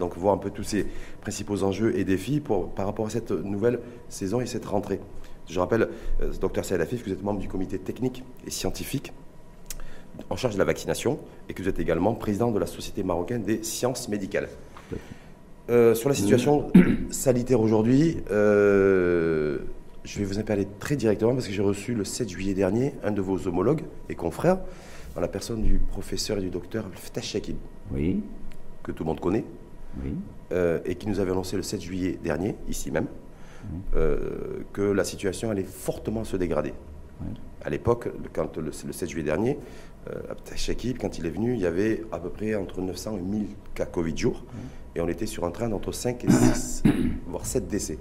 Donc voir un peu tous ces principaux enjeux et défis pour, par rapport à cette nouvelle saison et cette rentrée. Je rappelle, euh, docteur Saïd Afif, que vous êtes membre du comité technique et scientifique en charge de la vaccination et que vous êtes également président de la Société marocaine des sciences médicales. Euh, sur la situation sanitaire aujourd'hui, euh, je vais vous parler très directement parce que j'ai reçu le 7 juillet dernier un de vos homologues et confrères, dans la personne du professeur et du docteur Ftah Shakib, Oui, que tout le monde connaît, oui. euh, et qui nous avait annoncé le 7 juillet dernier, ici même, euh, que la situation allait fortement se dégrader. Oui. À l'époque, le- quand le, le 7 juillet dernier, euh, quand il est venu, il y avait à peu près entre 900 et 1000 cas Covid jour, et on était sur un train d'entre 5 et 6, voire 7 décès.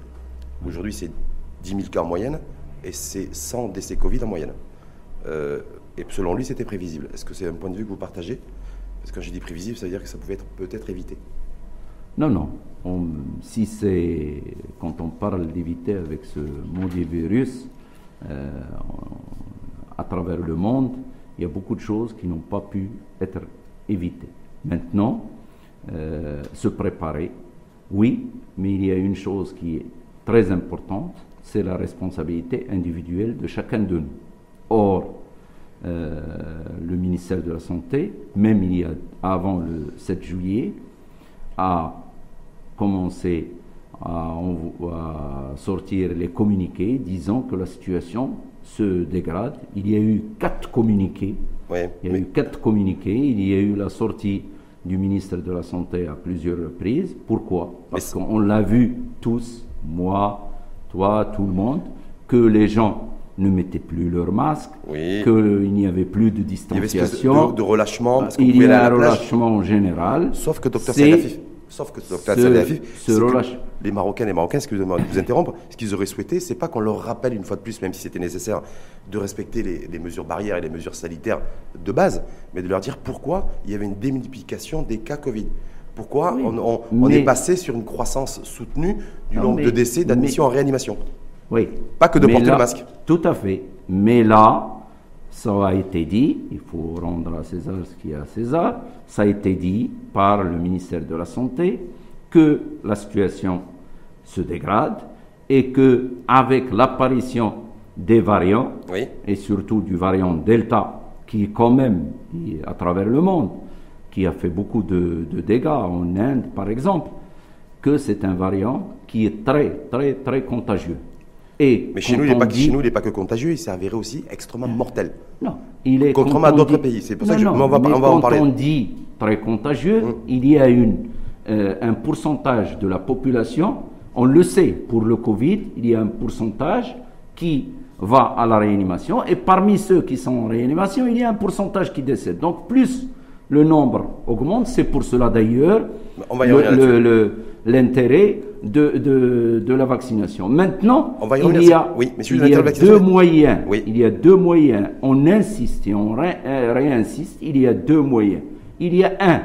Aujourd'hui, c'est 10 000 cas en moyenne, et c'est 100 décès Covid en moyenne. Euh, et selon lui, c'était prévisible. Est-ce que c'est un point de vue que vous partagez? Parce que quand j'ai dit prévisible, ça veut dire que ça pouvait être peut-être évité. Non, non. On- si c'est quand on parle d'éviter avec ce maudit virus euh, à travers le monde, il y a beaucoup de choses qui n'ont pas pu être évitées. Maintenant, euh, se préparer, oui, mais il y a une chose qui est très importante, c'est la responsabilité individuelle de chacun de nous. Or, euh, le ministère de la Santé, même il y a avant le 7 juillet, a commencé à, sortir les communiqués disant que la situation se dégrade. Il y a eu quatre communiqués. Il y a eu quatre communiqués. Il y a eu la sortie du ministre de la Santé à plusieurs reprises. Pourquoi? Parce qu'on l'a vu tous, moi, toi, tout le monde, que les gens ne mettaient plus leur masque, Oui. qu'il n'y avait plus de Il y avait distanciation. de, de relâchement. Parce il y a un relâchement général. Sauf que Saïd sauf que Dr les Marocains et les Marocains, excusez-moi de vous interrompre, ce qu'ils auraient souhaité, c'est pas qu'on leur rappelle une fois de plus, même si c'était nécessaire, de respecter les, les mesures barrières et les mesures sanitaires de base, mais de leur dire pourquoi il y avait une démultiplication des cas Covid. Pourquoi Oui, on, on- on mais- est passé sur une croissance soutenue du Non, nombre mais- de décès d'admission mais- en réanimation Oui. Pas que de porter là- le masque. Tout à fait. Mais là, ça a été dit, il faut rendre à César ce qui est à César, ça a été dit par le ministère de la Santé que la situation se dégrade et que avec l'apparition des variants, Oui. et surtout du variant Delta, qui est quand même à travers le monde, qui a fait beaucoup de, de dégâts en Inde, par exemple, que c'est un variant qui est très, très, très contagieux. Et Mais chez nous, il n'est pas, dit- que contagieux, il s'est avéré aussi extrêmement mortel. non, il est Contrairement à d'autres dit- pays, c'est pour ça que je- non, on va- mais on va en quand parler. on dit très contagieux, Hum. il y a une, euh, un pourcentage de la population, on le sait, pour le Covid, il y a un pourcentage qui va à la réanimation, et parmi ceux qui sont en réanimation, il y a un pourcentage qui décède. Donc plus le nombre augmente, c'est pour cela d'ailleurs l'intérêt de, de, de la vaccination. Maintenant, On va y il y a. Oui, il y a deux moyens. Oui. Il y a deux moyens. On insiste et on ré- euh, réinsiste. Il y a deux moyens. Il y a un,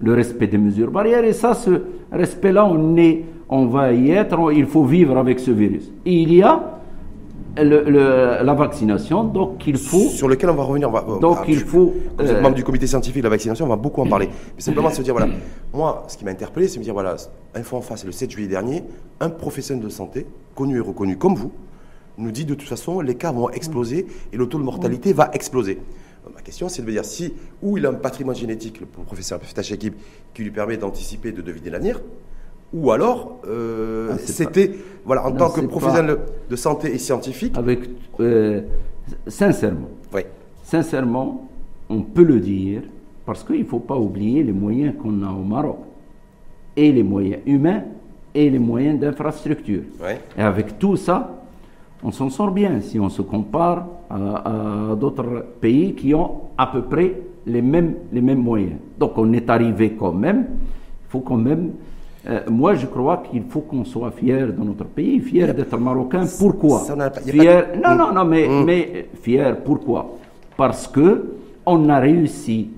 le respect des mesures barrières. Et ça, ce respect-là, on, est, on va y être. on- il faut vivre avec ce virus. Et il y a le- le- la vaccination. Donc, il faut. sur lequel on va revenir. on va- Donc, ah, il je- faut, vous êtes euh, membre du comité scientifique de la vaccination, on va beaucoup en parler. Mais simplement se dire, voilà, moi, ce qui m'a interpellé, c'est me dire, voilà, Info en face, le 7 juillet dernier, un professionnel de santé, connu et reconnu comme vous, nous dit de toute façon, les cas vont exploser et le taux de mortalité va exploser. Ma question, c'est de me dire si, ou il a un patrimoine génétique, le professeur Ftachekib, qui lui permet d'anticiper, de deviner l'avenir, ou alors, euh, Ah, c'était, voilà, en Non, tant que professionnel de santé et scientifique, Avec, euh, sincèrement, oui, sincèrement, on peut le dire, parce qu'il ne faut pas oublier les moyens qu'on a au Maroc, et les moyens humains, et les moyens d'infrastructure. Et avec tout ça, on s'en sort bien si on se compare à, à d'autres pays qui ont à peu près les mêmes, les mêmes moyens. Donc on est arrivé quand même, il faut quand même... euh, moi, je crois qu'il faut qu'on soit fier de notre pays, fier d'être marocain. Pourquoi Fier, non, non, non, mais, Mm. mais fier, pourquoi Parce que on a réussi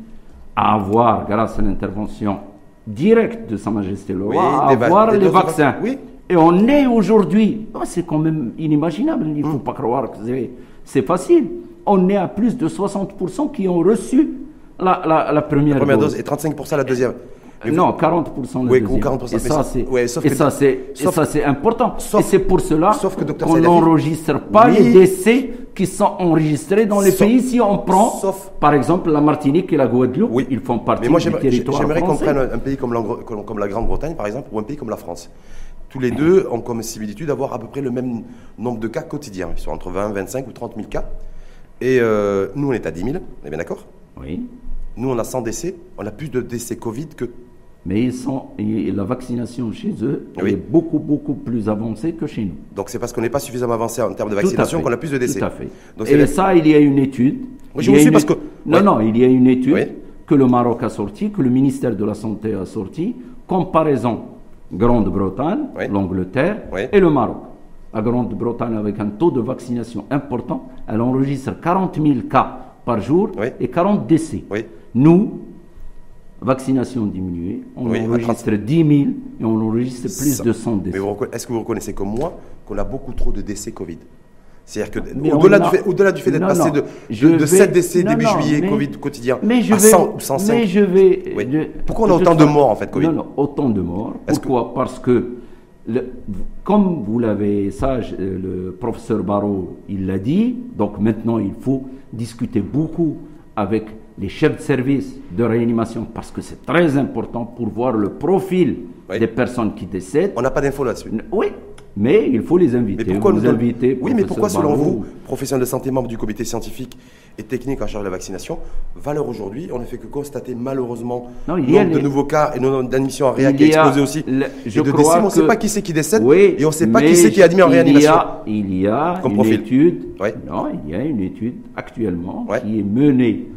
à avoir, grâce à l'intervention directe de Sa Majesté le Oui, Roi, à avoir les vaccins. oui. Et on est aujourd'hui, oh, c'est quand même inimaginable, il ne Mm. faut pas croire que c'est- facile. On est à plus de 60% qui ont reçu la, la- la première, première dose. dose et 35% la deuxième. Non, 40% le Oui, deuxième. 40%, Et ça, c'est ouais, important. sauf- et c'est pour cela sauf que Dr. qu'on n'enregistre pas Oui. les décès qui sont enregistrés dans les Sauf- pays. Si on prend, sauf- par exemple, la Martinique et la Guadeloupe, Oui. ils font partie Mais moi, du territoire j'aimerais qu'on prenne un, pays comme la Grande-Bretagne, par exemple, ou un pays comme la France. Tous les deux ont comme similitude d'avoir à peu près le même nombre de cas quotidiens. Ils sont entre 20, 25 ou 30 000 cas. Et euh, nous, on est à 10 000, on est bien d'accord? Oui. Nous, on a 100 décès. On a plus de décès Covid que. Mais ils sont, et la vaccination chez eux Oui. est beaucoup, beaucoup plus avancée que chez nous. Donc, c'est parce qu'on n'est pas suffisamment avancé en termes de vaccination qu'on a plus de décès. Tout à fait. Donc, et la- ça, il y a une étude. Oui, je vous suis une- parce que- Non, Oui. non, il y a une étude que le Maroc a sortie, que le ministère de la Santé a sortie, comparaison Grande-Bretagne, l'Angleterre et le Maroc. La Grande-Bretagne, avec un taux de vaccination important, elle enregistre 40 000 cas par jour et 40 décès. Nous, vaccination diminuée, on Oui, enregistre 10 000 et on enregistre plus Ça- de 100 Mais décès. est-ce que vous reconnaissez comme moi qu'on a beaucoup trop de décès Covid? C'est-à-dire que au-delà du fait, d'être passé de, de, de vais- 7 décès non, début non, juillet mais- Covid quotidien Mais je à vais, 100 ou 105 mais je vais. Oui. je- Pourquoi on a autant de morts, en fait, Covid? Non, non, autant de morts. Pourquoi? Parce que, le- comme vous l'avez, sage, euh, le professeur Barrault, il l'a dit, donc maintenant il faut discuter beaucoup avec les chefs de service de réanimation parce que c'est très important pour voir le profil Oui. des personnes qui décèdent. On n'a pas d'infos là-dessus. Oui, mais il faut les inviter. Mais pourquoi vous nous invitez, Oui, mais pourquoi, selon vous, professionnel de santé, membre du comité scientifique et technique en charge de la vaccination, valeur aujourd'hui, on ne fait que constater malheureusement Non, il y a nombre de nouveaux cas et nombre d'admissions en réa qui explosé aussi. le- et je de crois décès, on ne sait pas qui c'est qui décède Oui, et on ne sait pas qui c'est qui est admis en il y a- réanimation. Il y a, une profil. étude. Oui. Non, il y a une étude actuellement qui est menée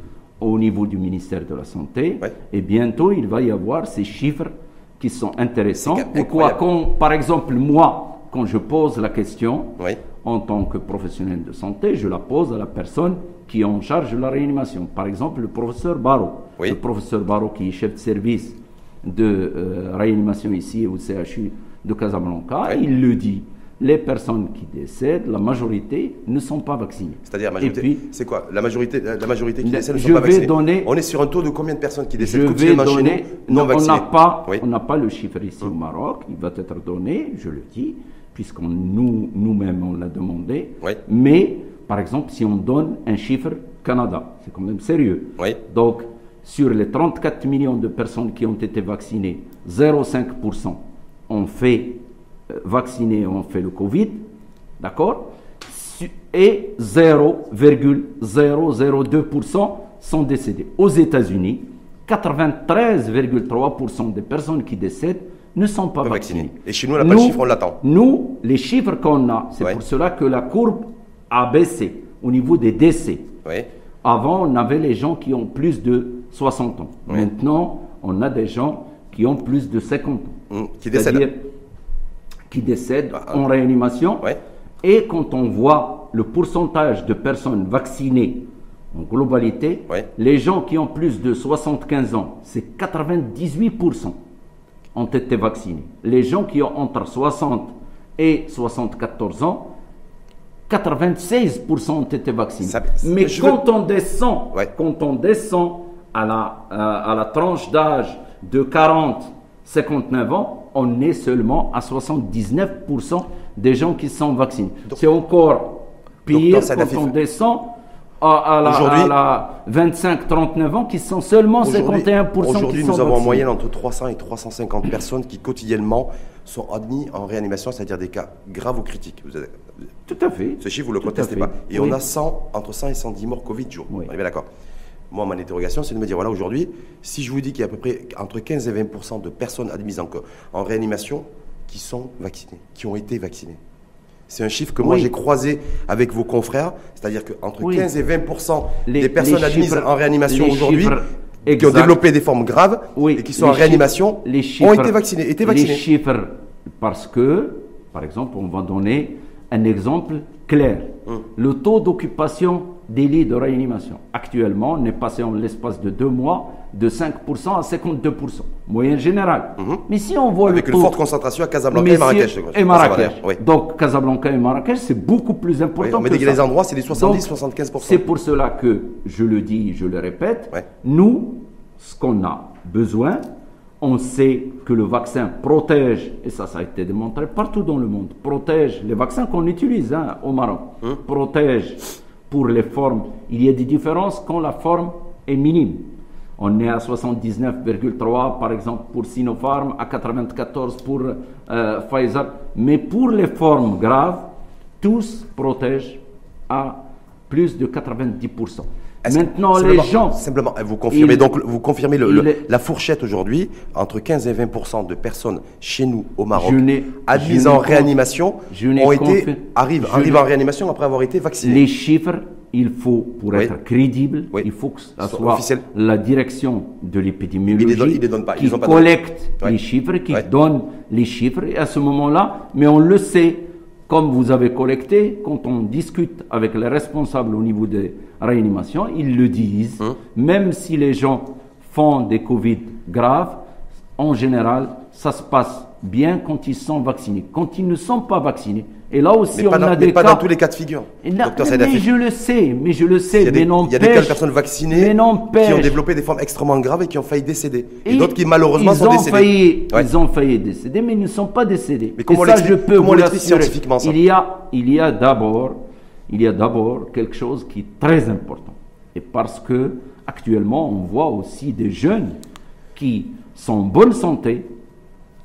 au niveau du ministère de la Santé. Ouais. Et bientôt, il va y avoir ces chiffres qui sont intéressants. Pourquoi quand, par exemple, moi, quand je pose la question, en tant que professionnel de santé, je la pose à la personne qui est en charge de la réanimation. Par exemple, le professeur Barrault. Oui. Le professeur Barrault, qui est chef de service de euh, réanimation ici au CHU de Casablanca, il le dit. Les personnes qui décèdent, la majorité ne sont pas vaccinées. C'est-à-dire, c'est quoi? La majorité, la majorité qui décèdent ne je sont pas vais vaccinées donner- On est sur un taux de combien de personnes qui je décèdent vais quotidiennement chez donner. non on n'a pas, Oui. on n'a pas le chiffre ici au Maroc. Il va être donné, je le dis, puisqu'on nous nous-mêmes on l'a demandé. Oui. Mais par exemple, si on donne un chiffre Canada, c'est quand même sérieux. Oui. Donc sur les 34 millions de personnes qui ont été vaccinées, 0,5% ont fait euh, vacciner, ont fait le Covid, d'accord? Et 0,002% sont décédés. Aux États-Unis, 93,3% des personnes qui décèdent ne sont pas vaccinées. vaccinées. Et chez nous, on n'a pas le chiffre, on l'attend. Nous, les chiffres qu'on a, c'est Ouais. pour cela que la courbe a baissé au niveau des décès. Avant, on avait les gens qui ont plus de 60 ans. Maintenant, on a des gens qui ont plus de 50 ans. Hum, qui décèdent. Qui décèdent en réanimation. Ouais. Et quand on voit le pourcentage de personnes vaccinées en globalité, Ouais. les gens qui ont plus de 75 ans, c'est 98% ont été vaccinés. Les gens qui ont entre 60 et 74 ans, 96% ont été vaccinés. Ça- Mais quand on descend, Ouais. quand on descend à la, à la tranche d'âge de 40, 59 ans, on est seulement à 79% des gens qui sont vaccinés. C'est encore pire quand on descend à, à la, Aujourd'hui- à la 25-39 ans qui sont seulement Aujourd'hui- 51% qui Aujourd'hui, nous avons en moyenne entre 300 et 350 personnes qui quotidiennement sont admises en réanimation, c'est-à-dire des cas graves ou critiques. Vous avez- Tout à fait. Ce chiffre, vous ne le contestez pas. Et Oui. on a 100, entre 100 et 110 morts Covid jour. Oui. On est bien d'accord. Moi, mon interrogation, c'est de me dire, voilà, aujourd'hui, si je vous dis qu'il y a à peu près entre 15 et 20% de personnes admises en, réanimation qui sont vaccinées, qui ont été vaccinées. C'est un chiffre que moi Oui. j'ai croisé avec vos confrères, c'est-à-dire qu'entre Oui. 15 et 20 Les- des personnes admises chiffres- en réanimation aujourd'hui qui ont développé des formes graves Oui, et qui sont les en réanimation chiffres- ont été vaccinés. Étaient Les chiffres, parce que, par exemple, on va donner un exemple clair. Hum. Le taux d'occupation des lits de réanimation, actuellement, on est passé en l'espace de deux mois de 5% à 52%, moyenne générale. Mais si on voit Mhm. Avec le une taux... forte concentration à Casablanca Mais et Marrakech. si- je crois. Et Marrakech. Oui. Donc Casablanca et Marrakech, c'est beaucoup plus Oui, important. on met que ça. les endroits, c'est des 70, Donc, 75%. C'est pour cela que je le dis, je le répète, Ouais. nous, ce qu'on a besoin, On sait que le vaccin protège, et ça, ça a été démontré partout dans le monde, protège les vaccins qu'on utilise hein, au Maroc, Hum. protège pour les formes. Il y a des différences quand la forme est minime. On est à 79,3 par exemple pour Sinopharm, à 94 pour euh, Pfizer. Mais pour les formes graves, tous protègent à plus de 90%. Maintenant, les simplement- gens. Simplement, vous confirmez, Il- donc, vous confirmez le- le- il est- la fourchette aujourd'hui, entre 15 et 20% de personnes chez nous au Maroc admises en réanimation ont été, arrivent, en réanimation après avoir été vaccinés. Les chiffres, il faut, pour Oui. être crédible, Oui. il faut que ça Soit officiel. la direction de l'épidémiologie qui collecte Ouais. les chiffres, qui Ouais. donne les chiffres. Et à ce moment-là, mais on le sait, comme vous avez collecté, quand on discute avec les responsables au niveau des réanimations, ils le disent, Hum. même si les gens font des Covid graves, en général, ça se passe bien quand ils sont vaccinés. Quand ils ne sont pas vaccinés, et là aussi mais on pas, dans, a mais des pas cas... dans tous les cas de figure. Non, Docteur mais je le sais, mais je le sais, Il y a des, mais il y a des cas de n'empêche- personnes vaccinées mais qui ont développé des formes extrêmement graves et qui ont failli décéder. Et, Et d'autres qui malheureusement ils sont ont décédés. Failli, Ouais. Ils ont failli décéder, mais ils ne sont pas décédés. Mais comment Et ça, je peux comment vous scientifiquement, ça Il y a, il y a d'abord, il y a d'abord quelque chose qui est très important. Et parce que actuellement, on voit aussi des jeunes qui sont en bonne santé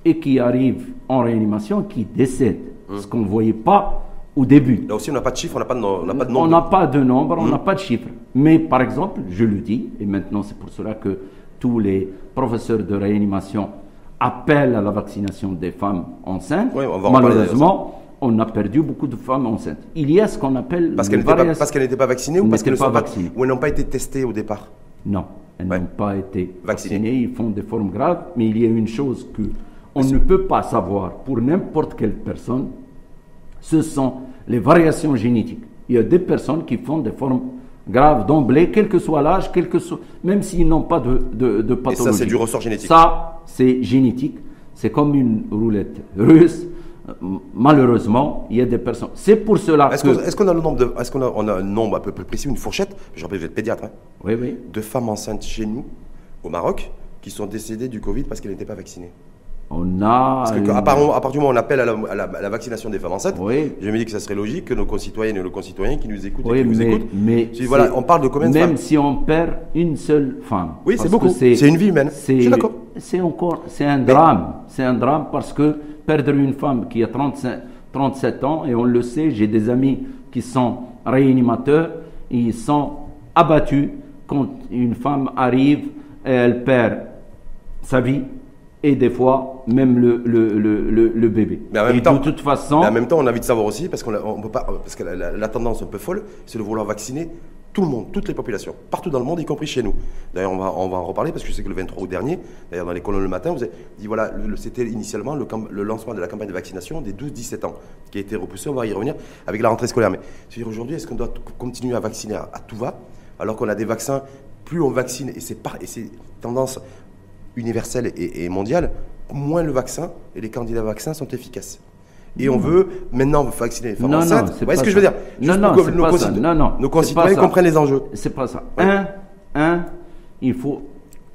et qui arrivent en réanimation, qui décèdent, Hum. ce qu'on ne voyait pas au début. Là aussi, on n'a pas de chiffres, on n'a pas de, no- on n'a pas de On nombre. n'a pas de nombre, on n'a pas de chiffres. Mais par exemple, je le dis, et maintenant c'est pour cela que tous les professeurs de réanimation appellent à la vaccination des femmes enceintes. Oui, on va en parler Malheureusement, on a perdu beaucoup de femmes enceintes. Il y a ce qu'on appelle Parce les qu'elles n'étaient pas, vaccinées ou parce qu'elles sont pas pas n'ont pas été testées au départ? Non, elles Ouais. n'ont pas été Vaccinées. vaccinées. Ils font des formes graves, mais il y a une chose que on ne peut pas savoir pour n'importe quelle personne, ce sont les variations génétiques. Il y a des personnes qui font des formes graves d'emblée, quel que soit l'âge, quel que soit, même s'ils n'ont pas de, de, de Et ça, pathologie. c'est du ressort génétique. Ça, c'est génétique. C'est comme une roulette russe. Malheureusement, il y a des personnes. C'est pour cela Est-ce que. qu'on est-ce qu'on a le nombre de, est-ce qu'on a, on a un nombre à peu près précis, une fourchette? Je rappelle, vous êtes pédiatre, hein, Oui, oui. de femmes enceintes chez nous, au Maroc, qui sont décédées du Covid parce qu'elles n'étaient pas vaccinées. On a. Parce que, une- à, part, à partir du moment où on appelle à la, à la- à la vaccination des femmes enceintes, Oui. je me dis que ça serait logique que nos concitoyennes et nos concitoyens qui nous écoutent et qui nous écoutent, mais si, voilà, on parle de combien de Même femmes si on perd une seule femme. Oui, c'est beaucoup. C'est une vie humaine. c'est- Je suis d'accord. C'est encore, c'est un drame. C'est un drame parce que perdre une femme qui a 35, 37 ans, et on le sait, j'ai des amis qui sont réanimateurs, ils sont abattus quand une femme arrive et elle perd sa vie et des fois même le, le, le, le, bébé. Mais en même et temps- de toute façon, Mais en même temps, on a envie de savoir aussi, parce, qu'on a- on peut pas, parce que la, la- la tendance un peu folle, c'est de vouloir vacciner tout le monde, toutes les populations, partout dans le monde, y compris chez nous. D'ailleurs, on va, on va en reparler, parce que je sais que le 23 août dernier, d'ailleurs dans les colonnes le matin, vous avez dit, voilà, c'était initialement le, le lancement de la campagne de vaccination des 12-17 ans, qui a été repoussé, on va y revenir, avec la rentrée scolaire. Mais je veux dire, aujourd'hui, est-ce qu'on doit continuer à vacciner à, à tout va, alors qu'on a des vaccins, plus on vaccine, et c'est par- et c'est tendance universelle et, et mondiale, moins le vaccin et les candidats vaccins sont efficaces. Et on veut maintenant vacciner les femmes Non, non, enceintes. Vous voyez ce que je veux dire? Non, Juste non, pour que c'est nos, pas conci- ça. Non, non, nos concitoyens comprennent les enjeux. C'est pas ça. Ouais. Un, un, il faut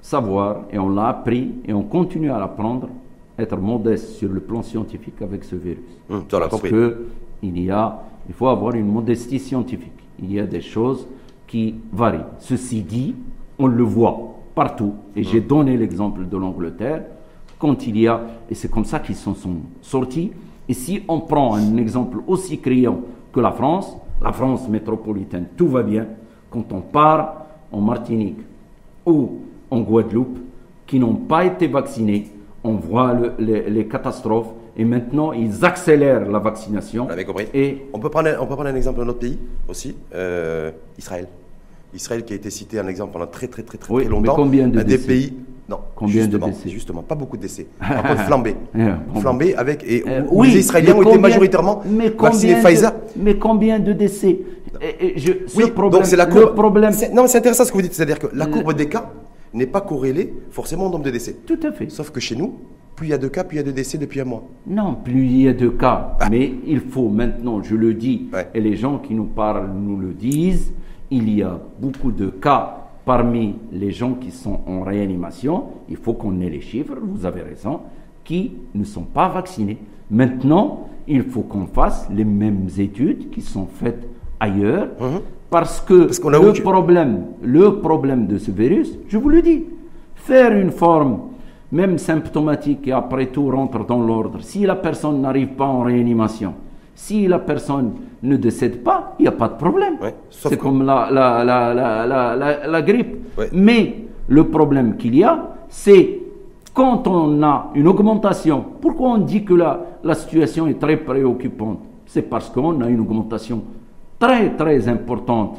savoir, et on l'a appris, et on continue à l'apprendre, être modeste sur le plan scientifique avec ce virus. Hum, ça, on Parce compris. que il y a, il faut avoir une modestie scientifique. Il y a des choses qui varient. Ceci dit, on le voit partout. Et j'ai donné l'exemple de l'Angleterre. Quand il y a, et c'est comme ça qu'ils s'en sont sortis. Et si on prend un exemple aussi criant que la France, la France métropolitaine, tout va bien. Quand on part en Martinique ou en Guadeloupe, qui n'ont pas été vaccinés, on voit le- les, les catastrophes. Et maintenant, ils accélèrent la vaccination. Vous l'avez compris Et On peut, prendre, un- on peut prendre un exemple d'un autre pays aussi, euh, Israël. Israël qui a été cité en exemple pendant très très très très, Oui, très longtemps. mais combien de Un des décès pays. Non, Combien de justement, décès justement, pas beaucoup de décès. Par contre, flambé. Bon. flambé avec. Et Euh, où les Israéliens ont été majoritairement mais vaccinés combien de- Pfizer. mais combien de décès Et- et je, ce Oui, problème, donc c'est la le problème, Non, mais c'est intéressant ce que vous dites, c'est-à-dire que la Le- courbe des cas n'est pas corrélée forcément au nombre de décès. tout à fait. Sauf que chez nous, plus il y a de cas, plus il y a de décès depuis un mois. Non, plus il y a de cas. Mais il faut maintenant, je le dis, Ouais. et les gens qui nous parlent nous le disent, il y a beaucoup de cas parmi les gens qui sont en réanimation, il faut qu'on ait les chiffres, vous avez raison, qui ne sont pas vaccinés. Maintenant, il faut qu'on fasse les mêmes études qui sont faites ailleurs, Mhm. parce que Parce le, problème, le problème de ce virus, je vous le dis, faire une forme, même symptomatique, et après tout rentre dans l'ordre, si la personne n'arrive pas en réanimation, si la personne ne décède pas, il n'y a pas de problème. Ouais, C'est comme la, la, la, la, la, la- la grippe. Ouais. Mais le problème qu'il y a, c'est quand on a une augmentation. Pourquoi on dit que la, la situation est très préoccupante? C'est parce qu'on a une augmentation très très importante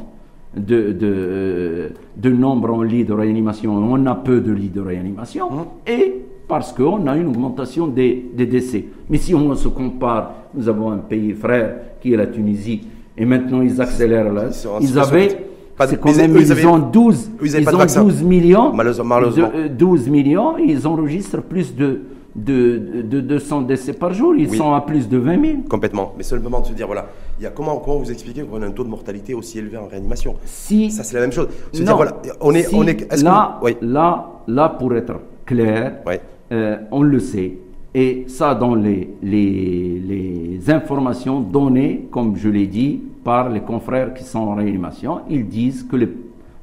de, de, de nombre en lits de réanimation. On a peu de lits de réanimation. Et parce qu'on a une augmentation des, des décès. Mais si on se compare, nous avons un pays frère qui est la Tunisie, et maintenant ils accélèrent là. Ils avaient, c'est quand même, eux, ils ont 12, eux, ils ont vaccin. 12 millions. Malheureusement- malheureusement. de- euh, 12 millions, ils enregistrent plus de, de, de 200 décès par jour. Ils Oui. sont à plus de 20 000. Complètement. Mais c'est le moment de se dire, voilà, il y a comment, comment vous expliquer qu'on a un taux de mortalité aussi élevé en réanimation Si, Ça, c'est la même chose. Se non, dire, voilà, on est. si on est est-ce que là, oui. là, là, pour être clair, Ouais. Euh, on le sait. Et ça, dans les, les, les informations données, comme je l'ai dit, par les confrères qui sont en réanimation, ils disent que les-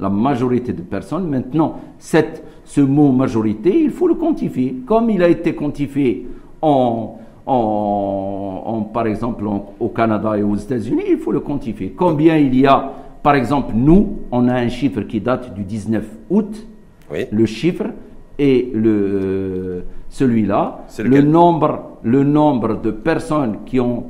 la majorité de personnes, maintenant, cette, ce mot majorité, il faut le quantifier. Comme il a été quantifié en, en, en, par exemple, en- au Canada et aux États-Unis, il faut le quantifier. Combien il y a, par exemple, nous, on a un chiffre qui date du 19 août, Oui. le chiffre et le, celui-là, le nombre, le nombre de personnes qui ont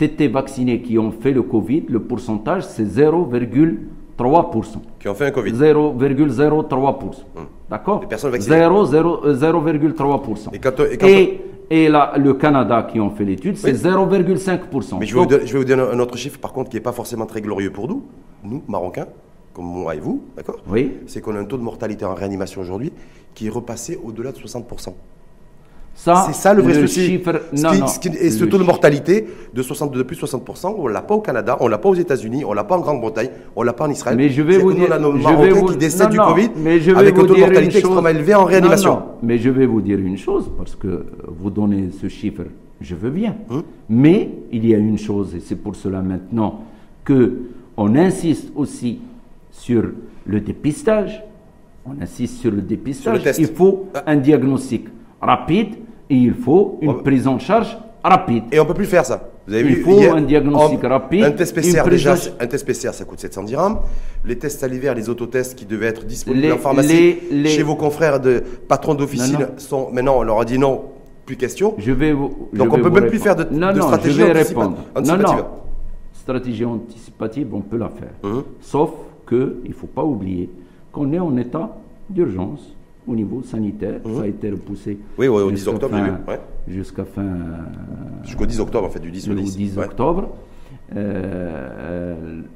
été vaccinées, qui ont fait le Covid, le pourcentage, c'est 0,3%. Qui ont fait un Covid. 0,03%. D'accord Les personnes vaccinées. 0, 0, euh, 0,3%. Et quand- et quand- Et- et la- le Canada qui ont fait l'étude, c'est Oui. 0,5%. Mais je vais, vous Donc, je vais vous donner un autre chiffre, par contre, qui n'est pas forcément très glorieux pour nous, nous, Marocains, comme moi et vous, d'accord Oui. C'est qu'on a un taux de mortalité en réanimation aujourd'hui qui est repassé au-delà de 60%. ça, c'est ça le vrai souci. chiffre, Ce non, qui- ce qui- et ce taux de mortalité de, 60, de plus de 60%, on ne l'a pas au Canada, on ne l'a pas aux États-Unis, on ne l'a pas en Grande-Bretagne, on ne l'a pas en Israël. Mais je vais vous dire, je vais vous- qui décèdent non, du non, Covid mais je vais avec vous un taux de mortalité chose. extrêmement élevé en réanimation. non, mais je vais vous dire une chose parce que vous donnez ce chiffre, je veux bien. Hum. Mais il y a une chose et c'est pour cela maintenant que on insiste aussi sur le dépistage. On insiste sur le dépistage. Sur le test. Il faut un diagnostic rapide et il faut une Oh. prise en charge rapide. Et on ne peut plus faire ça. Vous avez Il vu, faut hier, un diagnostic rapide, Un test PCR, déjà, un test PCR, ça coûte 700 dirhams. Les tests salivaires, les autotests qui devaient être disponibles Les- en pharmacie les- les- chez vos confrères de patrons d'officine sont. Maintenant, on leur a dit non, plus question. Je vais vous. je Donc, on vais peut même plus faire de- non, de non, stratégie je vais anticipa- répondre. Non, anticipative. non. Stratégie anticipative, on peut la faire. Mhm. Sauf que il faut pas oublier qu'on est en état d'urgence au niveau sanitaire. Ça a été repoussé. Mhm. Oui, oui, au 10 jusqu'à octobre, ouais. Jusqu'à fin. Jusqu'au 10 octobre, en fait, du 10 au le 10. 10 Ouais. octobre. Euh,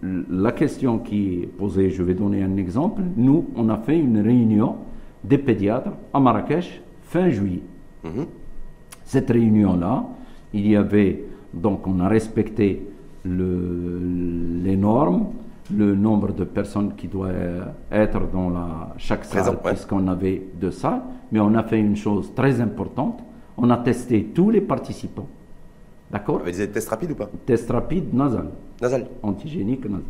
euh, la question qui est posée, je vais donner un exemple. Nous, on a fait une réunion des pédiatres à Marrakech fin juillet. Mhm. Cette réunion-là, il y avait, donc on a respecté le- les normes, le nombre de personnes qui doivent être dans la, chaque salle, Présent, ouais. puisqu'on avait deux salles, mais on a fait une chose très importante, on a testé tous les participants. D'accord? Vous avez des tests rapides ou pas? Test rapide nasal, Nasal. antigénique nasal.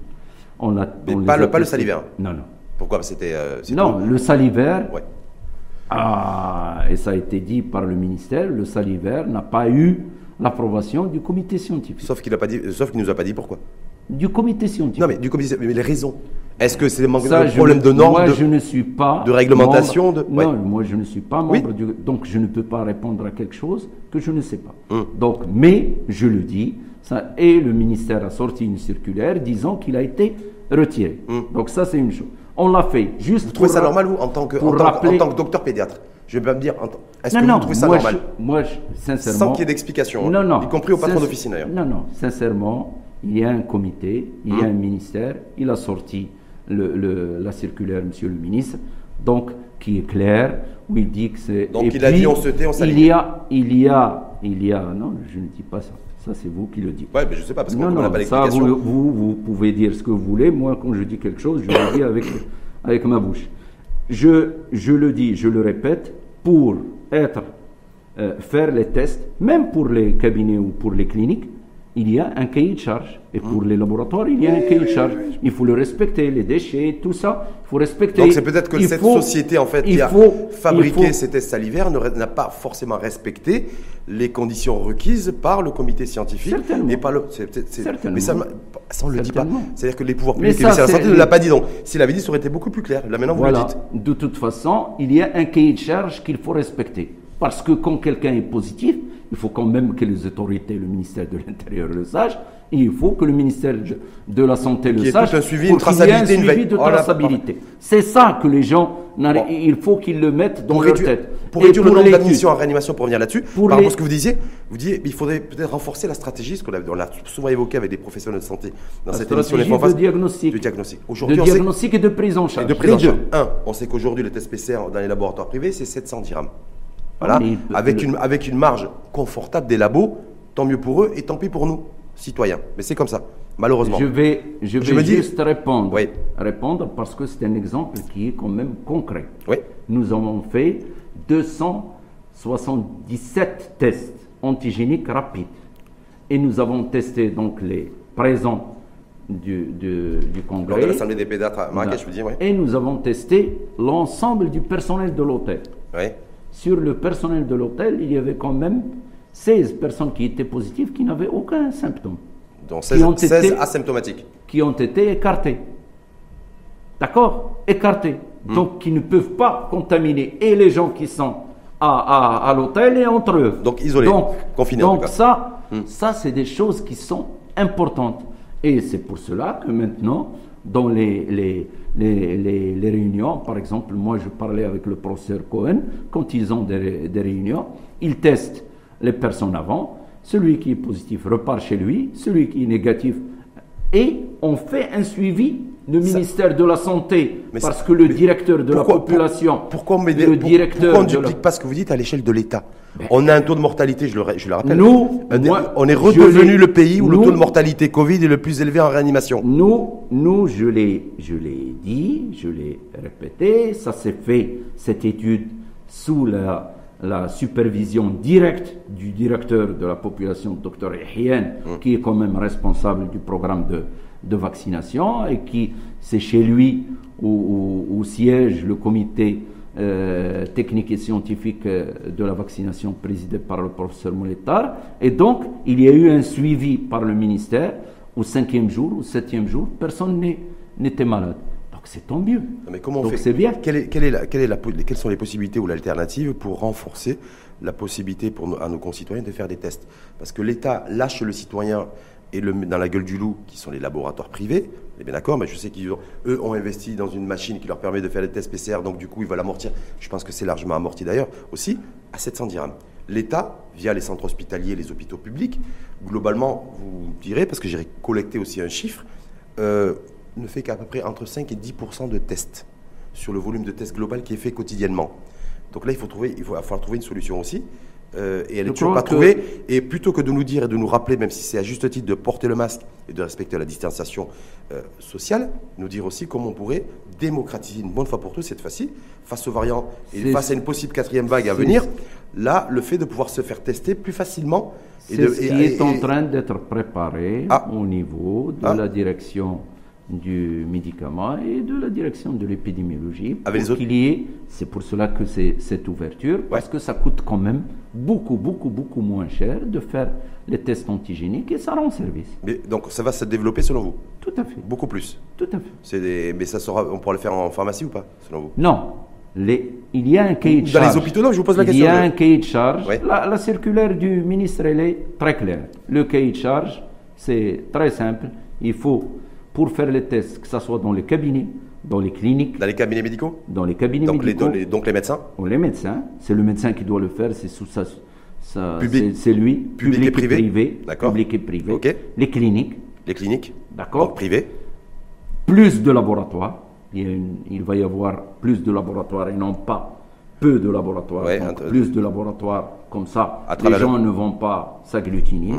On Mais a le- pas le salivaire. Non, non. Pourquoi? Parce que C'était. euh, c'est Non, le salivaire, Ouais. ah, et ça a été dit par le ministère, le salivaire n'a pas eu l'approbation du comité scientifique. Sauf qu'il a pas dit, sauf qu'il nous a pas dit pourquoi. Du comité scientifique. Non, mais du comité, mais les raisons. Est-ce que c'est manque je problème de normes Moi, de- je ne suis pas. de réglementation, membre- de- ouais. Non, moi, je ne suis pas Oui. membre du. Donc, je ne peux pas répondre à quelque chose que je ne sais pas. Hum. Donc, mais, je le dis, ça, et le ministère a sorti une circulaire disant qu'il a été retiré. Hum. Donc, ça, c'est une chose. On l'a fait juste Vous trouvez ça normal, vous, en tant que, pour en tant, que- rappeler- en tant que docteur pédiatre? Je vais pas me dire. Est-ce Non, que non, vous trouvez ça moi, normal? je, moi, je- sincèrement. Sans qu'il y ait d'explication, hein, Non, non. y compris au patron d'officine, d'ailleurs. Non, non, sincèrement, il y a un comité, il y a un ministère, il a sorti le- le- la circulaire, monsieur le ministre, donc, qui est claire, où il dit que c'est. Donc, et il a dit, on se tait, on Il s'aligne. y a, il y a, il y a, non, je ne dis pas ça. Ça, c'est vous qui le dites. Ouais, mais je sais pas, parce qu'on n'a pas ça, vous, vous, vous pouvez dire ce que vous voulez. Moi, quand je dis quelque chose, je le dis avec, avec ma bouche. Je, je le dis, je le répète, pour être, euh, faire les tests, même pour les cabinets ou pour les cliniques, il y a un cahier de charge. Et pour les laboratoires, il y a un cahier de charge. Il faut le respecter, les déchets, tout ça, il faut respecter. Donc c'est peut-être que Il cette faut- société en fait qui a faut- fabriqué faut- ces tests salivaires ne- n'a pas forcément respecté les conditions requises par le comité scientifique Certainement. et par le. Certainement. Mais ça, on le dit pas. C'est-à-dire que les pouvoirs publics et ça, la santé ne l'a pas dit. Donc s'il avait dit, ça aurait été beaucoup plus clair. Là maintenant vous Voilà. le dites. De toute façon, il y a un cahier de charge qu'il faut respecter. Parce que quand quelqu'un est positif, il faut quand même que les autorités, le ministère de l'Intérieur le sachent, et il faut que le ministère de la Santé le sache. tout un suivi, pour une y ait un une suivi veille. de Oh traçabilité. C'est ça que les gens, Bon. il faut qu'ils le mettent dans Pour leur réduire, tête. pour Et réduire le nombre d'admissions en réanimation, pour revenir là-dessus, par les- rapport à ce que vous disiez, vous disiez il faudrait peut-être renforcer la stratégie, ce qu'on a, souvent évoqué avec des professionnels de santé dans La cette émission Les de diagnostic. de diagnostic. De sait diagnostic et de prise en Et charge. de prise en Les deux. charge. Un, on sait qu'aujourd'hui, le test PCR dans les laboratoires privés, c'est 700 dirhams. Voilà. Mais il- avec, le- une, avec une marge confortable des labos, tant mieux pour eux et tant pis pour nous, citoyens. Mais c'est comme ça, malheureusement. Je vais, je vais me dis- juste répondre. Oui. Répondre parce que c'est un exemple qui est quand même concret. Oui. Nous avons fait 277 tests antigéniques rapides. Et nous avons testé donc les présents du, du, congrès. de l'Assemblée des pédiatres à Marrakech, je vous dis, oui. Et nous avons testé l'ensemble du personnel de l'hôtel. Oui. Sur le personnel de l'hôtel, il y avait quand même 16 personnes qui étaient positives qui n'avaient aucun symptôme. Donc Qui 16, ont 16 été- asymptomatiques. qui ont été écartés. D'accord? Écartés. Hmm. Donc, qui ne peuvent pas contaminer et les gens qui sont à, à- à l'hôtel et entre eux. Donc, isolés, Donc, confinés, en donc tout cas. Hmm. ça, ça c'est des choses qui sont importantes. Et c'est pour cela que maintenant, dans les, les, les, les- réunions, par exemple, moi je parlais avec le professeur Cohen, quand ils ont des, des réunions, ils testent les personnes avant, celui qui est positif repart chez lui, celui qui est négatif, et on fait un suivi. Le ministère de la Santé, Mais parce que le mais directeur de pourquoi- la population, pour- pourquoi le pour- directeur pourquoi on ne la- duplique pas ce que vous dites à l'échelle de l'État On a un taux de mortalité, je le, je le rappelle. Nous, des- moi, on est redevenu le pays où le taux de mortalité Covid est le plus élevé en réanimation. Nous, nous je l'ai dit, je l'ai répété, ça s'est fait, cette étude, sous la, la supervision directe du directeur de la population, Dr Ehien, qui est quand même responsable du programme de, de vaccination et qui, c'est chez lui où, où- où siège le comité euh, technique et scientifique euh, de la vaccination présidé par le professeur Mouletard. Et donc, il y a eu un suivi par le ministère. Au cinquième jour, au septième jour, personne n'était malade. Donc c'est tant mieux. Non, Mais comment on donc c'est bien. Quelle est- quelle est la- quelle est la po- Quelles sont les possibilités ou l'alternative pour renforcer la possibilité pour nos- à nos concitoyens de faire des tests? Parce que l'État lâche le citoyen et dans la gueule du loup, qui sont les laboratoires privés. Est bien d'accord, mais je sais qu'eux eux ont investi dans une machine qui leur permet de faire des tests PCR, donc du coup ils veulent amortir. Je pense que c'est largement amorti d'ailleurs aussi à 700 dirhams. L'État, via les centres hospitaliers, les hôpitaux publics, globalement, vous direz, parce que j'ai collecté aussi un chiffre, euh, ne fait qu'à peu près entre 5 et 10% de tests sur le volume de tests global qui est fait quotidiennement. Donc là, il faut trouver, il va falloir trouver une solution aussi. Euh, et elle n'est toujours pas que- trouvée. Et plutôt que de nous dire et de nous rappeler, même si c'est à juste titre, de porter le masque et de respecter la distanciation euh, sociale, nous dire aussi comment on pourrait démocratiser une bonne fois pour tous cette fois-ci, face aux variants et face à une possible quatrième vague à venir. Là, le fait de pouvoir se faire tester plus facilement. C'est ce et- qui et- est en train d'être préparé Ah. au niveau de Ah. la direction du médicament et de la direction de l'épidémiologie. Pour autres- c'est pour cela que c'est cette ouverture, parce que ça coûte quand même beaucoup, beaucoup, beaucoup moins cher de faire les tests antigéniques et ça rend service. Mais donc ça va se développer selon vous? Tout à fait, Beaucoup plus? tout à fait. Des- Mais ça sera, on pourra le faire en pharmacie ou pas, selon vous? Non, les- il y a un cahier de Dans les charge. hôpitaux, non, je vous pose la il question, y a un cahier de charge. Ouais. La, la circulaire du ministre, elle est très claire. Le cahier de charge, c'est très simple. Il faut, pour faire les tests, que ce soit dans les cabinets, dans les cliniques, Dans les cabinets médicaux dans les cabinets donc médicaux, les- donc les médecins les médecins. C'est le médecin qui doit le faire, c'est sous sa... sa- Public- c'est- lui. public et privé. D'accord. Public et privé. Les cliniques, Les cliniques D'accord. Donc privés plus de laboratoires. Il, une- va y avoir plus de laboratoires et non pas peu de laboratoires. Ouais, Donc, entre- plus de laboratoires, comme ça, À les gens le- Mhm. ne vont pas s'agglutiner.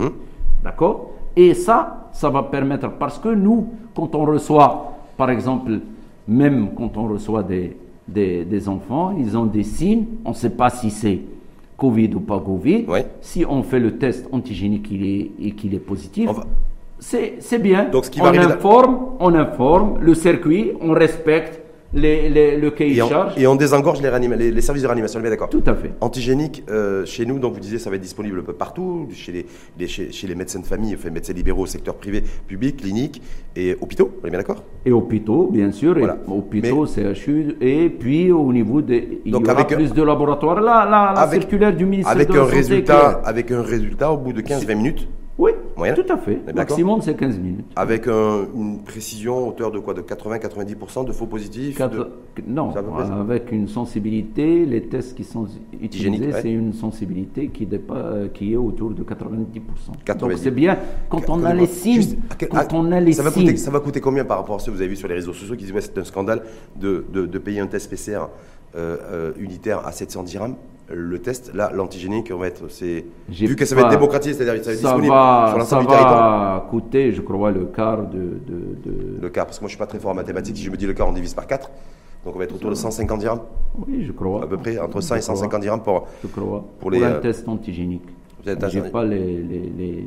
D'accord Et ça, ça va permettre, parce que nous, quand on reçoit, par exemple, même quand on reçoit des, des, des enfants, ils ont des signes, on ne sait pas si c'est Covid ou pas Covid. Si on fait le test antigénique il est, et qu'il est positif, va- c'est bien. Donc, ce qui on va informe, on informe le circuit, on respecte les, les- le cahier Et de on, charge. et on désengorge les, réanima- les, les services de réanimation, bien d'accord Tout à fait. Antigénique, euh, chez nous, donc vous disiez, ça va être disponible un peu partout, chez les, chez, chez les médecins de famille, enfin médecins libéraux, secteur privé, public, clinique et hôpitaux, on est bien d'accord? Et hôpitaux, bien sûr, Voilà. et hôpitaux, CHU, et puis au niveau des. Il Donc y aura avec un- plus de laboratoires. Là, la, la Avec- circulaire du ministère avec de la un, Santé résultat, avec un résultat au bout de 15-20 minutes, Oui, tout à fait. Maximum, c'est 15 minutes. avec un- une précision hauteur de quoi De 80-90% de faux positifs Quatre- de- Non, avec une sensibilité, les tests qui sont utilisés, ouais. c'est une sensibilité qui, dépa- euh, qui est autour de 90%. 90. Donc c'est bien quand on a les signes, Juste, à quel- quand à- on a les ça va, coûter, ça va coûter combien par rapport à ce que vous avez vu sur les réseaux sociaux qui disent c'est un scandale de, de- de payer un test PCR euh, euh, unitaire à 700 dirhams le test, là, l'antigénique, on va être, c'est J'ai vu que ça va être démocratisé, c'est-à-dire que ça va être ça disponible va, sur ça l'ensemble du territoire. va coûter, je crois, le quart de, de, de- Le quart, parce que moi je suis pas très fort en mathématiques, si je me dis le quart, on divise par 4, donc on va être autour de 150 dirhams, Oui, je crois. à peu près, entre 100 et Je crois. 150 dirhams pour. Je crois. pour Pour, les, un euh, test antigénique. Vous êtes J'ai pas les, les, les-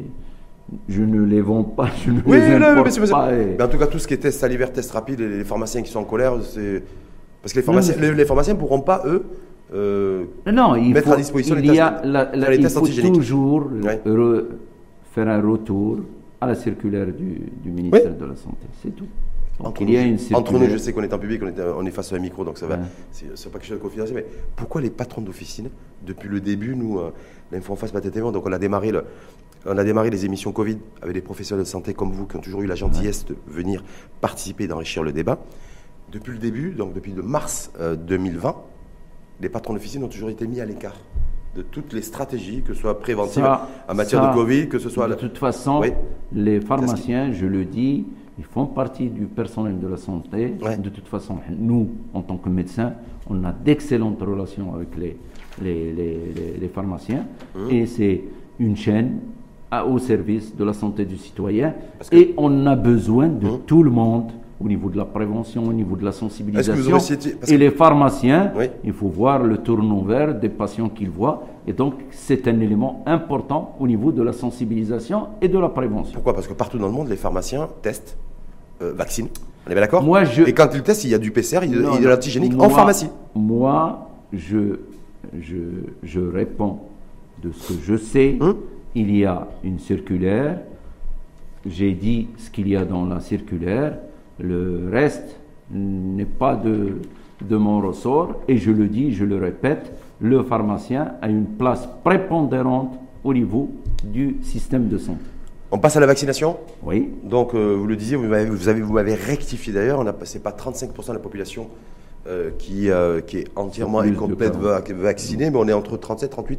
Je ne les vends pas, je ne Oui, les non, importe mais c'est- mais c'est- pas. et- mais en tout cas, tout ce qui est test salivaire, test rapide, les pharmaciens qui sont en colère, c'est. Parce que les pharmaciens mais- les, les pharmaciens ne pourront pas, eux, euh, Non, il mettre faut, à disposition il les y a tests- la- la- les il faut toujours Ouais. re- faire un retour à la circulaire du, du ministère de la Santé. C'est tout. Donc Entre il y a nous, une circulaire. entre nous, je sais qu'on est en public, on est, on est face à un micro, donc ça va. Ouais. C'est c'est pas quelque chose de confidentiel, mais pourquoi les patrons d'officine, depuis le début, nous, euh, l'info en face, donc on a démarré le. On a démarré les émissions Covid avec des professionnels de santé comme vous qui ont toujours eu la gentillesse de venir participer, d'enrichir le débat. Depuis le début, donc depuis le mars euh, 2020, les patrons d'officine ont toujours été mis à l'écart de toutes les stratégies, que ce soit préventives Ça- en matière ça, de Covid, que ce soit. De toute façon, Oui. les pharmaciens, je le dis, ils font partie du personnel de la santé. Ouais. De toute façon, nous, en tant que médecins, on a d'excellentes relations avec les, les, les- pharmaciens. Mmh. Et c'est une chaîne à- au service de la santé du citoyen. Que- Et on a besoin de Mmh. tout le monde au niveau de la prévention, au niveau de la sensibilisation. et que- les pharmaciens, Oui. il faut voir le turnover des patients qu'ils voient. Et donc, c'est un élément important au niveau de la sensibilisation et de la prévention. Pourquoi? Parce que partout dans le monde, les pharmaciens testent, euh, vaccinent. On est bien d'accord? Moi, je- Et quand ils testent, il y a du PCR, il y a Non, de l'antigénique en pharmacie. Moi, je, je, je réponds de ce que je sais. Hum? Il y a une circulaire. J'ai dit ce qu'il y a dans la circulaire. Le reste n'est pas de, de mon ressort. Et je le dis, je le répète, le pharmacien a une place prépondérante au niveau du système de santé. On passe à la vaccination? Oui, Donc, euh, vous le disiez, vous m'avez, vous avez, vous m'avez rectifié d'ailleurs. On a passé pas 35% de la population euh, qui, euh, qui est entièrement et complète 40. vac- vaccinée, mais on est entre 37 38%,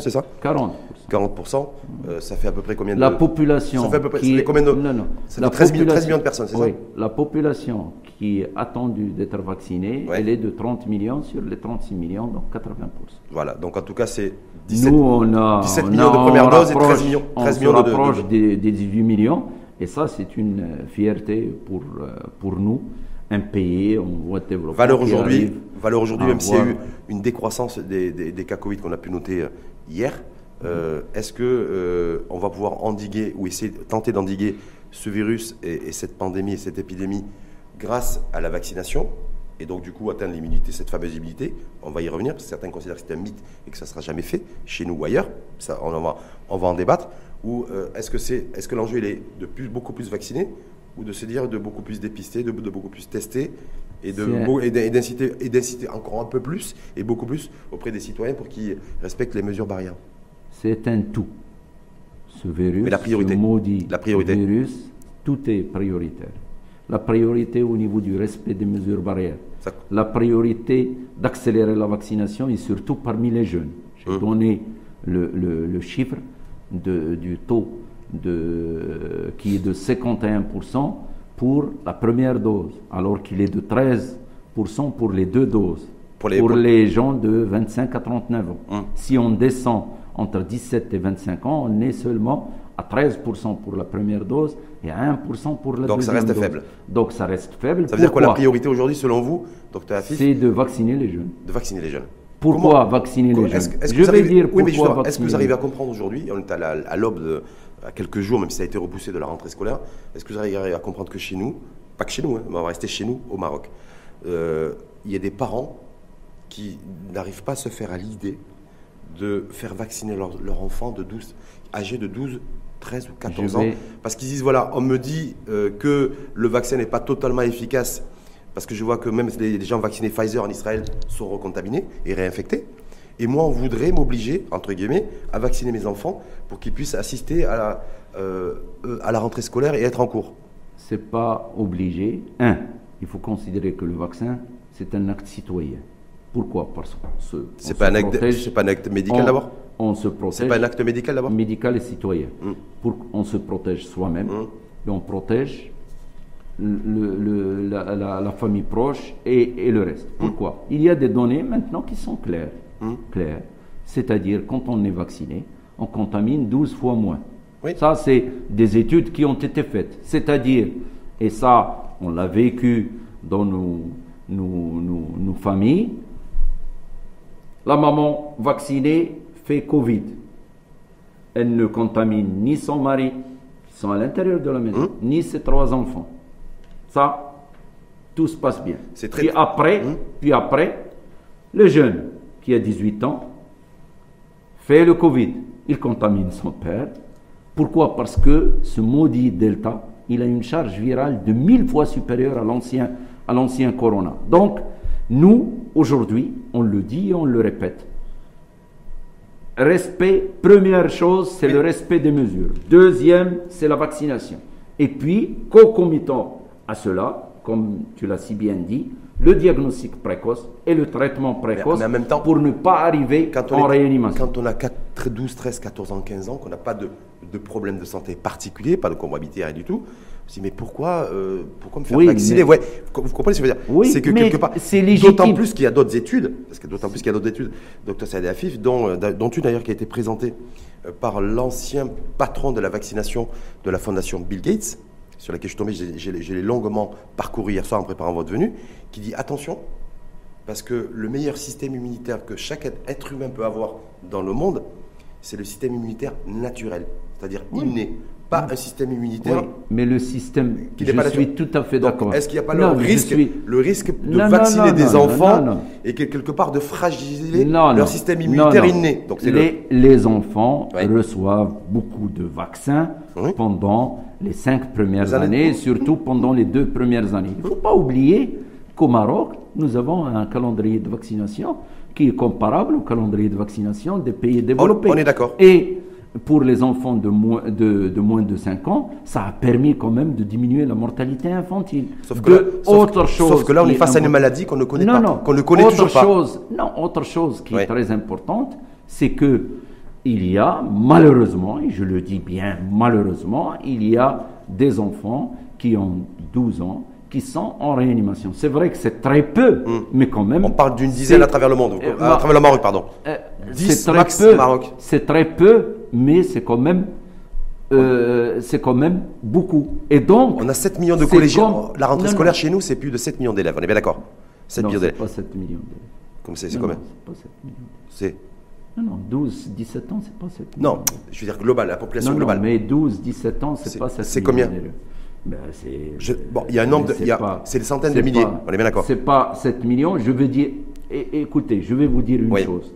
c'est ça 40%. 40%. euh, ça fait à peu près combien de La population Ça fait à peu près- qui ça combien de- non, non. ça La fait 13 millions- 13 population- millions de personnes, c'est ça Oui, la population qui est attendue d'être vaccinée, Ouais. elle est de 30 millions sur les 36 millions, donc 80%. Voilà. Donc, en tout cas, c'est 17 Nous, on a 17 on millions a- de on première dose et rapproche- 13 millions- on 13 se millions de- de- de- des, des 18 millions, et ça, c'est une fierté pour, euh, pour nous, un pays en voie de développement. Valeur aujourd'hui, valeur aujourd'hui, même s'il y a eu une décroissance des, des- des cas Covid qu'on a pu noter euh, hier, euh, est-ce que euh, on va pouvoir endiguer ou essayer, tenter d'endiguer ce virus et, et cette pandémie et cette épidémie grâce à la vaccination et donc du coup atteindre l'immunité, cette fameuse immunité? On va y revenir parce que certains considèrent que c'est un mythe et que ça ne sera jamais fait chez nous ou ailleurs. Ça, on, en va, on va en débattre. Ou euh, est-ce que c'est, est-ce que l'enjeu il est de plus, beaucoup plus vacciner ou de se dire de beaucoup plus dépister, de, de beaucoup plus tester et d'inciter et d'inciter encore un peu plus et beaucoup plus auprès des citoyens pour qu'ils respectent les mesures barrières. C'est un tout. Ce virus, Mais la priorité. ce maudit La priorité. virus, tout est prioritaire. La priorité au niveau du respect des mesures barrières. Ça- La priorité d'accélérer la vaccination et surtout parmi les jeunes. J'ai Hum. donné le, le- le chiffre de- du taux de, qui est de 51% pour la première dose, alors qu'il est de 13% pour les deux doses. Pour les- pour pour- les gens de 25 à 39 ans. Hum. Si on descend entre 17 et 25 ans, on est seulement à 13% pour la première dose et à 1% pour la Donc ça deuxième reste dose. faible. Donc ça reste faible. Ça veut dire quoi la priorité aujourd'hui, selon vous, docteur Afif, C'est de vacciner les jeunes. de vacciner les jeunes Pourquoi Comment- vacciner les jeunes Est-ce Je vais arrivez- dire oui, pourquoi Est-ce que vous arrivez à comprendre aujourd'hui, on est à la- à l'aube de à quelques jours, même si ça a été repoussé de la rentrée scolaire, est-ce que vous arrivez à comprendre que chez nous, pas que chez nous, hein, mais on va rester chez nous, au Maroc, euh, il y a des parents qui n'arrivent pas à se faire à l'idée de faire vacciner leur, leur enfant de 12, âgé de 12, 13 ou 14 Je ans, parce qu'ils disent, voilà, on me dit euh, que le vaccin n'est pas totalement efficace, parce que je vois que même les, les gens vaccinés Pfizer en Israël sont recontaminés et réinfectés. Et moi, on voudrait m'obliger, entre guillemets, à vacciner mes enfants pour qu'ils puissent assister à la, euh, euh, à la rentrée scolaire et être en cours. C'est pas obligé. Un, il faut considérer que le vaccin, c'est un acte citoyen. Pourquoi? Parce qu'on se, C'est se pas, un acte- protège. c'est pas un acte médical d'abord? On se protège. C'est pas un acte médical d'abord? Médical et citoyen. Mm. Pour on se protège soi-même Mm. et on protège le- le- la, la- la famille proche et, et le reste. Mm. Pourquoi? Il y a des données maintenant qui sont claires. Claires. C'est-à-dire, quand on est vacciné, on contamine 12 fois moins. Oui. Ça, c'est des études qui ont été faites. C'est-à-dire, et ça, on l'a vécu dans nos, nos- nos- nos familles, la maman vaccinée fait Covid. Elle ne contamine ni son mari, qui sont à l'intérieur de la maison, Hum. ni ses trois enfants. Ça, tout se passe bien. Très- Puis après, Hum. puis après, le jeune qui a 18 ans fait le Covid. Il contamine son père. Pourquoi? Parce que ce maudit Delta, il a une charge virale de mille fois supérieure à l'ancien, à l'ancien Corona. Donc, nous, aujourd'hui, on le dit et on le répète. Respect, première chose, c'est le respect des mesures. Deuxième, c'est la vaccination. Et puis, concomitant à cela, comme tu l'as si bien dit, le diagnostic précoce et le traitement précoce mais en même temps, pour ne pas arriver quand en on, est- réanimation. quand on a 4, 12, 13, 14 ans, 15 ans, qu'on n'a pas de, de problème de santé particulier, pas de comorbidité, rien du tout, je me dis, mais pourquoi, euh, pourquoi me faire Oui, vacciner mais- ouais, Vous comprenez ce que je veux dire Oui, C'est que quelque part, d'autant plus qu'il y a d'autres études, parce que d'autant plus qu'il y a d'autres études, docteur Saad Afif, dont, euh, dont une d'ailleurs qui a été présentée euh, par l'ancien patron de la vaccination de la fondation Bill Gates, sur laquelle je suis tombé, j'ai- longuement parcouru hier soir en préparant votre venue, qui dit attention, parce que le meilleur système immunitaire que chaque être humain peut avoir dans le monde, c'est le système immunitaire naturel, c'est-à-dire inné, pas un système immunitaire. Oui, mais le système, Qui je pas suis tout à fait d'accord. Est-ce qu'il n'y a pas Non, le risque, suis- le risque de Non, vacciner non, des enfants et que quelque part de fragiliser leur système immunitaire inné Donc c'est le- les, les enfants reçoivent beaucoup de vaccins Oui. pendant les cinq premières Les années- années, surtout pendant les deux premières années. Il ne faut pas oublier qu'au Maroc, nous avons un calendrier de vaccination qui est comparable au calendrier de vaccination des pays développés. on est d'accord. Et pour les enfants de moins de, de moins de 5 ans, ça a permis quand même de diminuer la mortalité infantile. Sauf que, De là, sauf, autre chose sauf que là, on est face à une maladie qu'on ne connaît non, pas, non. qu'on ne connaît autre toujours pas. chose, non, autre chose qui est très importante, c'est que il y a malheureusement, et je le dis bien malheureusement, il y a des enfants qui ont 12 ans qui sont en réanimation. C'est vrai que c'est très peu, mais quand même. On parle d'une dizaine c'est- à travers le monde, Euh, à ma- travers le Maroc, pardon. euh, 10 c'est très peu, Maroc. C'est très peu, mais c'est quand même, euh, c'est quand même beaucoup. Et donc, On a 7 millions de c'est collégiens. comme- La rentrée Non, scolaire non. chez nous, c'est plus de 7 millions d'élèves. On est bien d'accord 7 non, millions c'est d'élèves. pas 7 millions. d'élèves. Comme c'est c'est Non, combien c'est pas 7 millions. C'est Non, non, 12, 17 ans, c'est pas 7 millions. non, je veux dire global, la population globale. non, mais 12, 17 ans, c'est C'est- pas 7 c'est millions combien d'élèves. Ben, c'est- bon, il y a un nombre de- c'est des centaines de milliers, pas- on est bien d'accord. C'est pas 7 millions, je veux dire, é- écoutez, je vais vous dire une Oui. chose.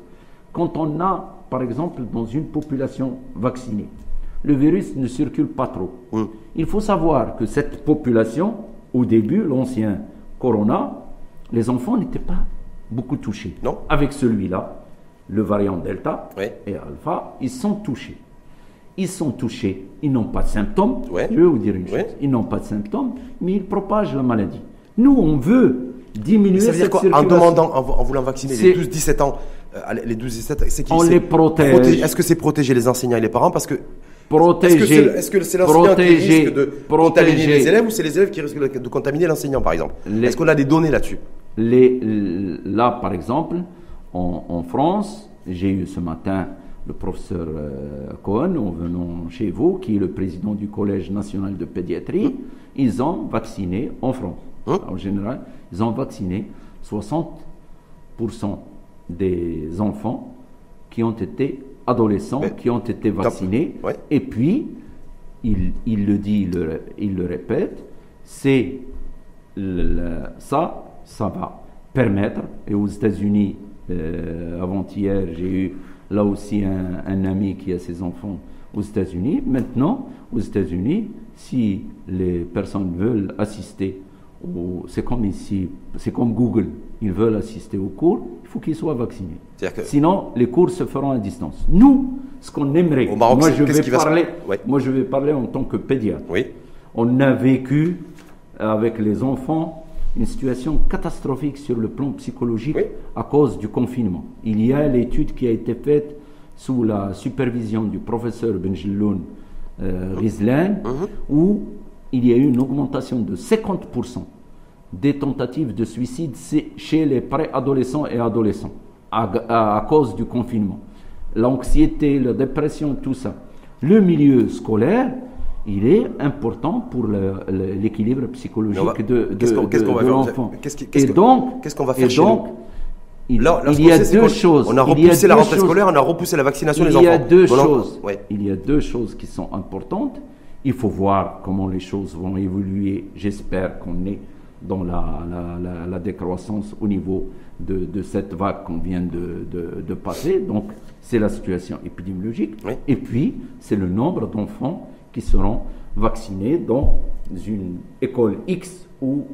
Quand on a, par exemple, dans une population vaccinée, le virus ne circule pas trop. Il faut savoir que cette population, au début, l'ancien corona, les enfants n'étaient pas beaucoup touchés. Non. Avec celui-là, le variant Delta Oui. et Alpha, ils sont touchés. Ils sont touchés, ils n'ont pas de symptômes. Ouais. Je vais vous dire une Ouais. chose. Ils n'ont pas de symptômes, mais ils propagent la maladie. Nous, on veut diminuer ça veut dire quoi En demandant, en, en voulant vacciner les C'est- 12-17 ans, euh, les 12-17 c'est qui On les protège. Est-ce que c'est protéger les enseignants et les parents Parce que Protéger. Est-ce que c'est c'est l'enseignant qui risque de contaminer protéger les élèves ou c'est les élèves qui risquent de contaminer l'enseignant, par exemple? Est-ce qu'on a des données là-dessus? Là, par exemple, en, en France, j'ai eu ce matin le professeur euh, Cohen, en venant chez vous, qui est le président du Collège national de pédiatrie, ils ont vacciné en France. Hum. En général, ils ont vacciné 60% des enfants qui ont été adolescents, Mais, qui ont été vaccinés. ouais. Et puis, il, il le dit, il le, il le répète, c'est ça, ça va permettre, et aux États-Unis, euh, avant-hier, j'ai eu là aussi un, un ami qui a ses enfants aux États-Unis. Maintenant, aux États-Unis, si les personnes veulent assister, c'est comme ici, c'est comme Google, ils veulent assister aux cours, il faut qu'ils soient vaccinés. Que- Sinon, les cours se feront à distance. Nous, ce qu'on aimerait, Au Maroc, moi je vais va parler, Ouais. moi je vais parler en tant que pédiatre. Oui. On a vécu avec les enfants une situation catastrophique sur le plan psychologique Oui. à cause du confinement. Il y a l'étude qui a été faite sous la supervision du professeur Benjeloun euh, Rizlan, où il y a eu une augmentation de 50% des tentatives de suicide chez les préadolescents et adolescents à, à- à cause du confinement. L'anxiété, la dépression, tout ça. Le milieu scolaire, il est important pour l'équilibre psychologique de, de, qu'est-ce qu'on- va l'enfant. Qu'est-ce Et donc, qu'est-ce qu'on va et faire chez donc, nous il, Là, il y a deux choses. On a Il y repoussé la rentrée scolaire, on a repoussé la vaccination Il des y enfants. a deux choses. Ouais. Il y a deux choses qui sont importantes. Il faut voir comment les choses vont évoluer. J'espère qu'on est dans la, la- la- la décroissance au niveau de, de cette vague qu'on vient de, de- de passer. Donc, c'est la situation épidémiologique. Oui. Et puis, c'est le nombre d'enfants qui seront vaccinés dans une école X ou,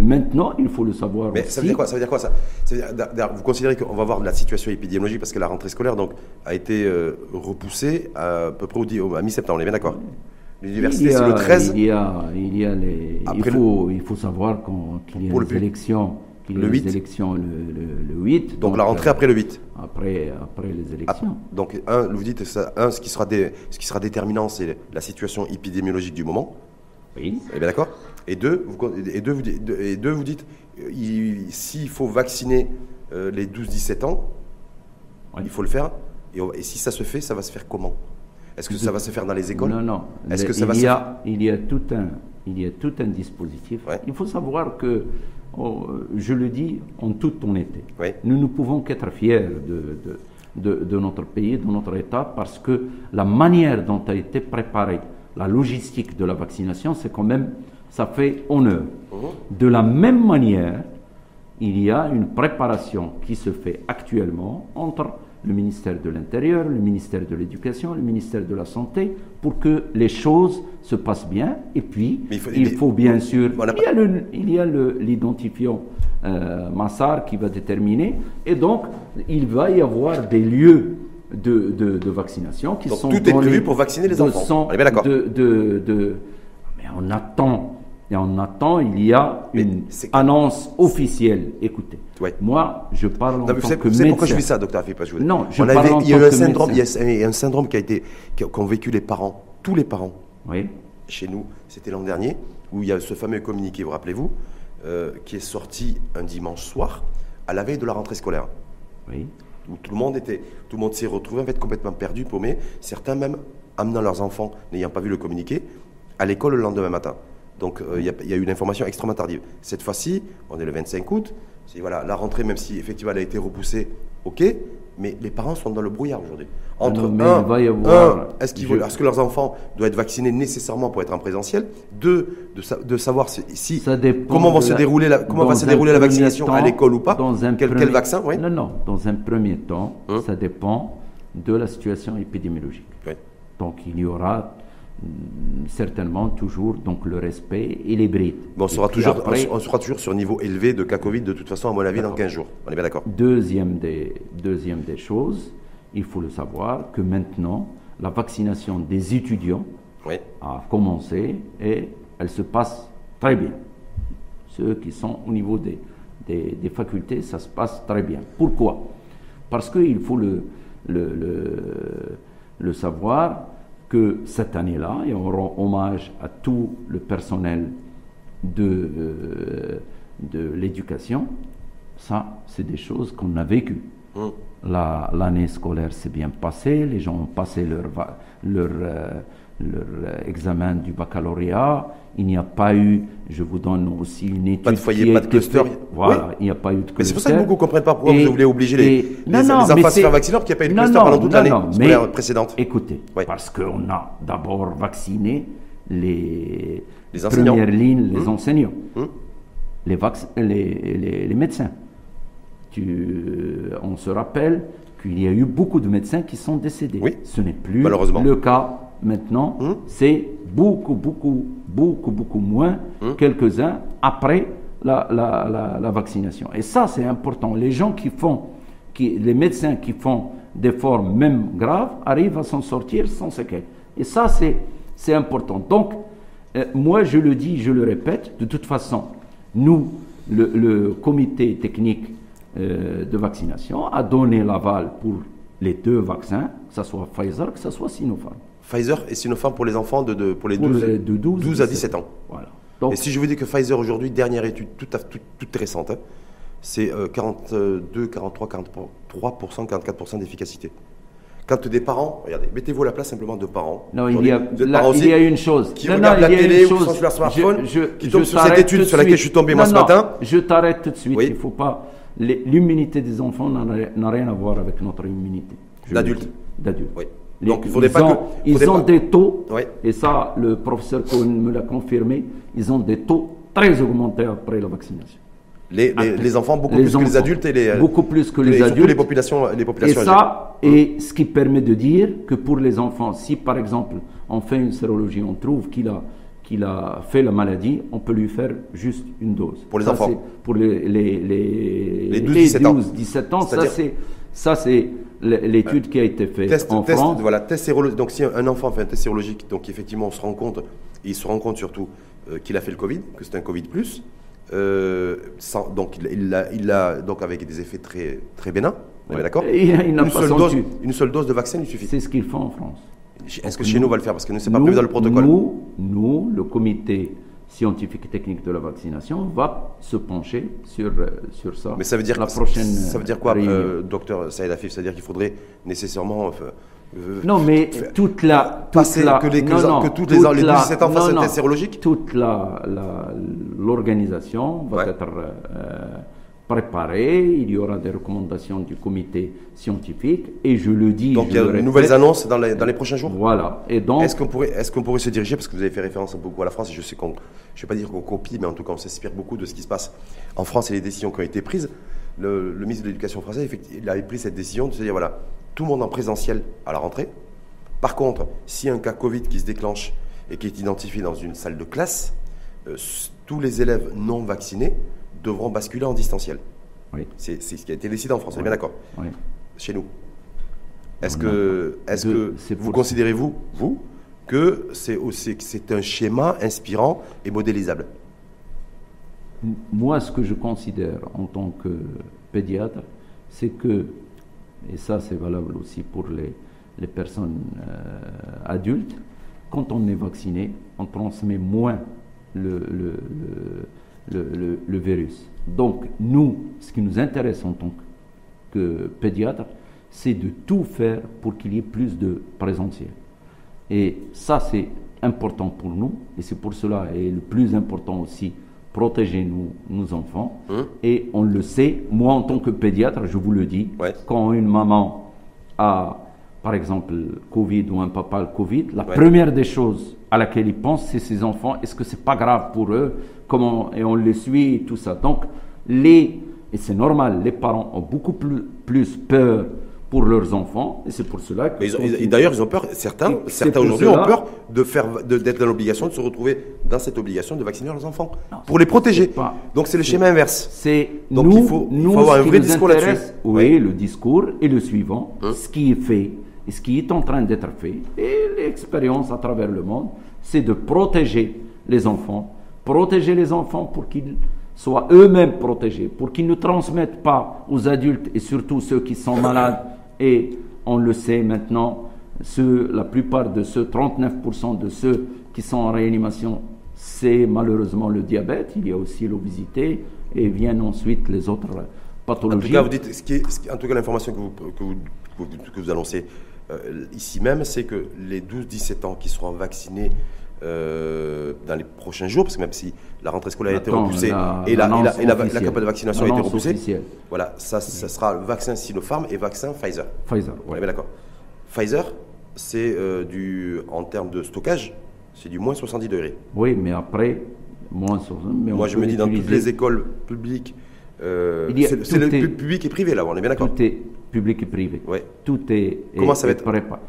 maintenant, il faut le savoir Mais aussi. ça veut dire quoi Ça veut dire quoi ça, Ça veut dire- d'a- d'a- Vous considérez qu'on va voir de la situation épidémiologique parce que la rentrée scolaire donc, a été euh, repoussée à, à peu près au, à mi-septembre, on est bien d'accord? L'université, c'est le 13 Il y a, il y a les, il, faut, il faut savoir qu'il y a Pour le y a Le les 8. élections le, le- le 8. Donc la rentrée euh, après le 8. après, après les Ah, élections. donc, un, vous dites, ça, un, ce qui sera, dé- ce qui sera déterminant, c'est la situation épidémiologique du moment. Oui. Est bien d'accord et deux, vous, et, deux, vous, dites- et deux, vous dites, il- s'il faut vacciner euh, les 12-17 ans, Oui. il faut le faire. Et, si ça se fait, ça va se faire comment? Est-ce que ça va se faire dans les écoles? Non, non. Est-ce Le- que ça va il, se y a, il y a tout un, il y a tout un dispositif. Ouais. Il faut savoir que, oh, je le dis en toute honnêteté, nous ne pouvons qu'être fiers de, de, de- de notre pays, de notre État, parce que la manière dont a été préparée la logistique de la vaccination, c'est quand même, ça fait honneur. Mhm. De la même manière, il y a une préparation qui se fait actuellement entre le ministère de l'Intérieur, le ministère de l'Éducation, le ministère de la Santé, pour que les choses se passent bien. Et puis, il faut- il mais- faut bien sûr, il y a l'identifiant euh, Massar qui va déterminer, et donc il va y avoir des lieux de, de- de vaccination qui Donc, sont tout est prévu pour vacciner les enfants. On est bien d'accord. de, mais on attend. Et on attend, il y a Mais une annonce officielle. Écoutez, Ouais. moi, je parle en Non, vous tant savez, que vous savez pourquoi je dis ça, docteur Afif Non, je On parle avait- en il y a eu un syndrome, il y a- un syndrome qui a été, qu'ont vécu les parents, tous les parents, Oui, chez nous, c'était l'an dernier, où il y a ce fameux communiqué, vous rappelez-vous, euh, qui est sorti un dimanche soir, à la veille de la rentrée scolaire, oui. où tout le monde était, tout le monde s'est retrouvé en fait complètement perdu, paumé, certains même amenant leurs enfants, n'ayant pas vu le communiqué, à l'école le lendemain matin. Donc euh, il y, a- il y a eu une information extrêmement tardive. Cette fois-ci, on est le 25 août, voilà, la rentrée, même si effectivement elle a été repoussée, ok, mais les parents sont dans le brouillard aujourd'hui. Entre non, mais un, il va y avoir- un, est-ce qu'ils veulent- est-ce que leurs enfants doivent être vaccinés nécessairement pour être en présentiel Deux, de, sa- de savoir si, comment, vont de se dérouler la, comment va se dérouler la vaccination à l'école ou pas dans un quel, quel premier- vaccin oui Non, non. Dans un premier temps, Hein ça dépend de la situation épidémiologique. Oui. Donc, il y aura certainement toujours donc le respect et les brides. On, sera toujours, après, on sera toujours sur un niveau élevé de cas Covid, de toute façon, à mon avis, dans 15 jours. On est bien d'accord Deuxième des, deuxième des choses, il faut le savoir que maintenant, la vaccination des étudiants Oui. a commencé et elle se passe très bien. Ceux qui sont au niveau des, des, des facultés, ça se passe très bien. Pourquoi? Parce qu'il faut le, le, le, le savoir que cette année-là, et on rend hommage à tout le personnel de, euh, de l'éducation, ça, c'est des choses qu'on a vécues. Hum. l'année scolaire s'est bien passée, les gens ont passé leur, leur, euh, leur examen du baccalauréat. Il n'y a pas eu, je vous donne aussi une étude. Pas de foyer, pas de cluster. Voilà, il n'y a pas eu de cluster. Mais c'est pour ça que beaucoup ne comprennent pas pourquoi vous voulez obliger les, les, non, non, enfants à se faire vacciner, parce qu'il n'y a pas eu de cluster pendant toute l'année scolaire précédente. Écoutez, parce qu'on a d'abord vacciné les, les premières lignes, les hum. enseignants, hum. Les, les, les, médecins. Tu, euh, on se rappelle qu'il y a eu beaucoup de médecins qui sont décédés. Oui. Ce n'est plus le cas maintenant. Hum. C'est beaucoup, beaucoup, beaucoup, beaucoup moins, quelques-uns après la, la, la, vaccination. Et ça, c'est important. Les gens qui font, qui, les médecins qui font des formes même graves arrivent à s'en sortir sans séquelles. Et ça, c'est important. Donc, euh, moi, je le dis, je le répète, de toute façon, nous, le, comité technique euh, de vaccination a donné l'aval pour les deux vaccins, que ce soit Pfizer, que ce soit Sinopharm. Pfizer et Sinopharm pour les enfants de, pour les 12, de 12, à 17 ans. Voilà. et si je vous dis que Pfizer aujourd'hui, dernière étude toute, toute, récente, hein, c'est 42, 43, 43%, 44% d'efficacité. Quand des parents, regardez, mettez-vous à la place simplement de parents. Non, il y a, il y a une chose. Qui regardent la télé ou sont sur leur smartphone, je, qui tombent sur cette étude sur laquelle je suis tombé moi ce matin. Je t'arrête tout de suite. Il faut pas. L'immunité des enfants n'a rien à voir avec notre immunité. D'adultes. D'adultes. Oui. Donc, il faudrait ils pas ont, que, ils ont des taux, et ça, le professeur Cohen me l'a confirmé, ils ont des taux très augmentés après la vaccination. Les, les, enfants beaucoup plus que les adultes et les beaucoup plus que les, adultes. les populations les populations et ça et ce qui permet de dire que pour les enfants si par exemple on fait une sérologie on trouve qu'il a qu'il a fait la maladie on peut lui faire juste une dose. Pour les enfants. pour les les les, 12, 17 ans, 17 ans ça c'est ça c'est l'étude qui a été faite en France voilà test sérologique donc si un enfant fait un test sérologique donc effectivement on se rend compte il se rend compte surtout euh, qu'il a fait le Covid que c'est un Covid plus euh, donc il a, il a, donc avec des effets très très bénins. d'accord une, seule dose, une seule dose de vaccin il suffit. C'est ce qu'ils font en France. Est-ce que chez nous on va le faire? Parce que nous c'est pas prévu dans le protocole. Nous, nous, le comité scientifique et technique de la vaccination va se pencher sur, euh, sur ça. Mais ça veut dire la prochaine. Ça veut dire quoi, euh, docteur Saïd Afif? C'est-à-dire qu'il faudrait nécessairement euh, non, mais toute la. Toute la que, les, non, que, toutes les, les 17 ans fassent un test sérologique Toute l'organisation va être euh, préparée. Il y aura des recommandations du comité scientifique. Et je le dis. Donc il y a de nouvelles annonces dans les, dans les prochains jours? Voilà. Et donc. Est-ce qu'on pourrait, est qu'on pourrait se diriger, parce que vous avez fait référence beaucoup à la France, et je sais qu'on. Je ne vais pas dire qu'on copie, mais en tout cas on s'inspire beaucoup de ce qui se passe en France et les décisions qui ont été prises. Le, le ministre de l'Éducation français, il avait pris cette décision de se dire voilà tout le monde en présentiel à la rentrée. Par contre, s'il y a un cas Covid qui se déclenche et qui est identifié dans une salle de classe, euh, tous les élèves non vaccinés devront basculer en distanciel. Oui. C'est ce qui a été décidé en France, on est bien d'accord oui. Chez nous. Est-ce que, est que vous considérez, vous, vous, que c'est un schéma inspirant et modélisable? Moi, ce que je considère en tant que pédiatre, c'est que et ça c'est valable aussi pour les, les personnes euh, adultes, quand on est vacciné, on transmet moins le, le, le, le, virus. Donc nous, ce qui nous intéresse en tant que pédiatre, c'est de tout faire pour qu'il y ait plus de présentiel. Et ça, c'est important pour nous, et c'est pour cela, et le plus important aussi, protéger nous, nos enfants. Hum. Et on le sait, moi en tant que pédiatre, je vous le dis, quand une maman a, par exemple, Covid ou un papa le Covid, la première des choses à laquelle ils pensent, c'est ses enfants. Est-ce que c'est pas grave pour eux? Comment Et on les suit, tout ça. Donc, les, et c'est normal, les parents ont beaucoup plus, plus peur pour leurs enfants, et c'est pour cela que. Et, d'ailleurs, ils ont peur. Certains, certains aujourd'hui ont peur de faire, d'être dans l'obligation de se retrouver dans cette obligation de vacciner leurs enfants pour les protéger. Donc c'est le schéma inverse. C'est donc nous, il faut, il faut avoir un vrai discours là-dessus. Oui, le discours est le suivant. Hein? Ce qui est fait et ce qui est en train d'être fait et l'expérience à travers le monde, c'est de protéger les enfants, protéger les enfants pour qu'ils soient eux-mêmes protégés, pour qu'ils ne transmettent pas aux adultes et surtout ceux qui sont malades et on le sait maintenant, la plupart de ceux, 39% de ceux qui sont en réanimation, c'est malheureusement le diabète, il y a aussi l'obésité, et viennent ensuite les autres pathologie. En tout cas, vous dites, ce qui est, en tout cas, l'information que vous, que vous, que vous annoncez euh, ici même, c'est que les 12-17 ans qui seront vaccinés euh, dans les prochains jours, parce que même si la rentrée scolaire a été repoussée et, la, et, la, campagne de vaccination a été repoussée, voilà, ça, ça sera le vaccin Sinopharm et vaccin Pfizer. Pfizer, oui. d'accord. Pfizer, c'est euh, du, en termes de stockage, c'est du moins 70 degrés. Oui, mais après, moins 70. Mais Moi, je me dis, dans toutes les écoles publiques, euh, c'est le public et privé là, on est bien d'accord Tout est public et privé. Ouais. Tout est, Comment ça va être préparé.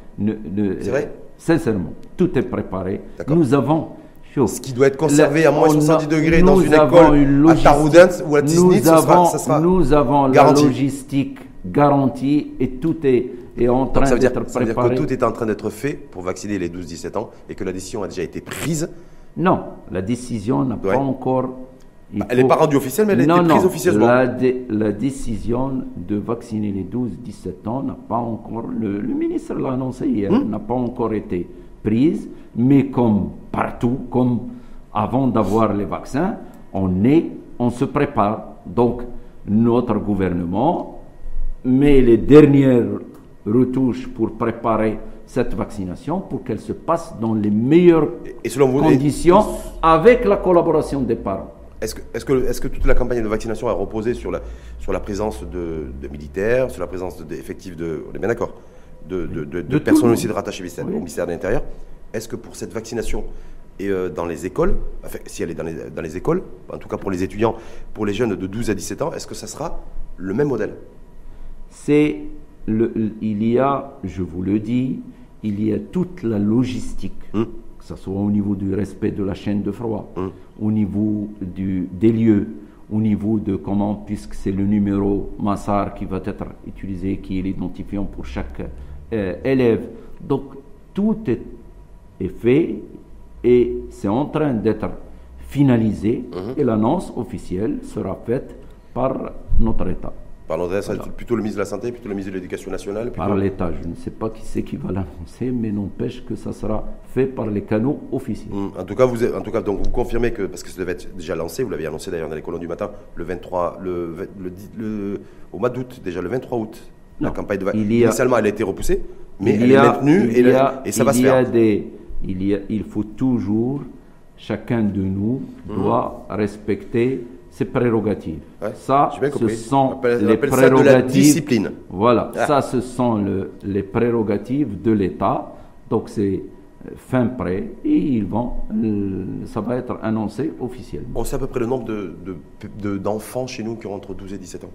C'est vrai Sincèrement, tout est préparé. Nous avons ce qui doit être conservé à moins 70 degrés dans une école à Taroudens ou à nous avons, ça sera Nous avons la logistique garantie et tout est, est en train d'être préparé. Ça veut dire que tout est en train d'être fait pour vacciner les 12-17 ans et que la décision a déjà été prise Non, la décision n'a pas encore elle n'est pas rendue officielle, mais elle a été prise officiellement. La, la décision de vacciner les 12-17 ans n'a pas encore, le, ministre l'a annoncé hier, hmm? n'a pas encore été prise, mais comme partout, comme avant d'avoir les vaccins, on est, on se prépare. Donc, notre gouvernement met les dernières retouches pour préparer cette vaccination pour qu'elle se passe dans les meilleures conditions avec la collaboration des parents. Est-ce que, est que, est que, toute la campagne de vaccination a reposé sur la, sur la présence de, militaires, sur la présence d'effectifs de, on est bien d'accord, de, de, personnes aussi rattachées au ministère de l'Intérieur Est-ce que pour cette vaccination et euh, dans les écoles, enfin, si elle est dans les, dans les écoles, en tout cas pour les étudiants, pour les jeunes de 12 à 17 ans, est-ce que ça sera le même modèle? C'est il y a, je vous le dis, il y a toute la logistique. Hum que ce soit au niveau du respect de la chaîne de froid, hum. Au niveau du, des lieux, au niveau de comment, puisque c'est le numéro Massar qui va être utilisé, qui est l'identifiant pour chaque euh, élève. Donc tout est, est fait et c'est en train d'être finalisé hum. et l'annonce officielle sera faite par notre État. Par plutôt le ministre de la Santé, plutôt le ministre de l'Éducation nationale Par l'État. Je ne sais pas qui c'est qui va l'annoncer, mais n'empêche que ça sera fait par les canaux officiels. Hum, en tout cas, vous, en tout cas donc vous confirmez que, parce que ça devait être déjà lancé, vous l'avez annoncé d'ailleurs dans les colonnes du matin, le 23, le, le, au mois d'août, déjà le 23 août, la campagne de vaccination. Initialement, elle a été repoussée, mais elle est maintenue et, et, ça va se faire. Des, il, y a, il faut toujours, chacun de nous hum. doit respecter ses prérogatives. ça, ce sont les prérogatives. de la discipline. Voilà, ah. ça, ce sont le, les prérogatives de l'État. Donc, c'est fin prêt et ils vont, euh, ça va être annoncé officiellement. On sait à peu près le nombre d'enfants de, de, chez nous qui ont entre 12 et 17 ans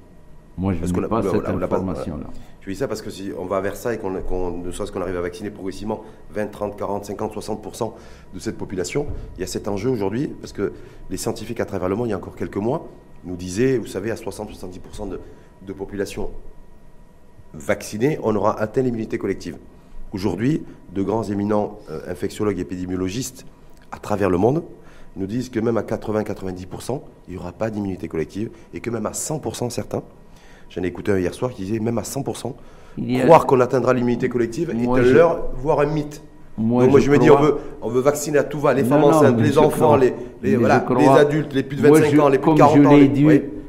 moi, je n'ai pas cette information-là. Je dis ça parce que si on va vers ça et qu'on ne qu'on arrive à vacciner progressivement 20, 30, 40, 50, 60% de cette population, il y a cet enjeu aujourd'hui parce que les scientifiques à travers le monde, il y a encore quelques mois, nous disaient, vous savez, à 60-70% de, de population vaccinée, on aura atteint l'immunité collective. Aujourd'hui, de grands éminents euh, infectiologues et épidémiologistes à travers le monde nous disent que même à 80-90%, il n'y aura pas d'immunité collective et que même à 100% certains, J'en ai écouté un hier soir qui disait même à 100%, croire qu'on atteindra l'immunité collective est à l'heure, voire un mythe. Moi, Donc moi je, me dis, on veut, on veut vacciner à tout va, les femmes enceintes, les enfants, les, les, voilà, les, adultes, les plus de 25 ans, les plus de 40 ans. Dit,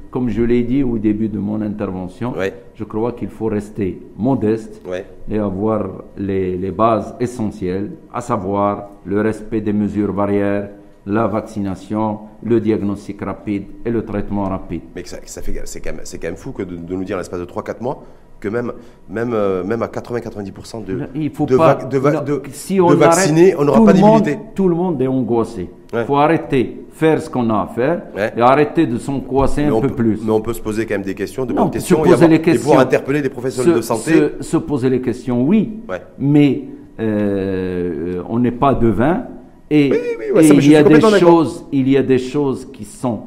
Comme je l'ai dit au début de mon intervention, je crois qu'il faut rester modeste et avoir les, les bases essentielles, à savoir le respect des mesures barrières, la vaccination, le diagnostic rapide et le traitement rapide. Mais ça, ça fait, c'est, quand même, c'est quand même fou que de, nous dire l'espace de 3-4 mois que même, même, euh, même à 80-90% de, Il faut de, pas, de, si on vacciner, on n'aura pas d'immunité. tout le monde est angoissé. Il faut arrêter faire ce qu'on a à faire et arrêter de s'angoisser un peu plus. Mais on peut se poser quand même des questions, de questions, et, avoir, les questions, pouvoir interpeller des professionnels de santé. Se, poser les questions, oui, mais euh, on n'est pas devin et, il, y a des choses, il y a des choses qui sont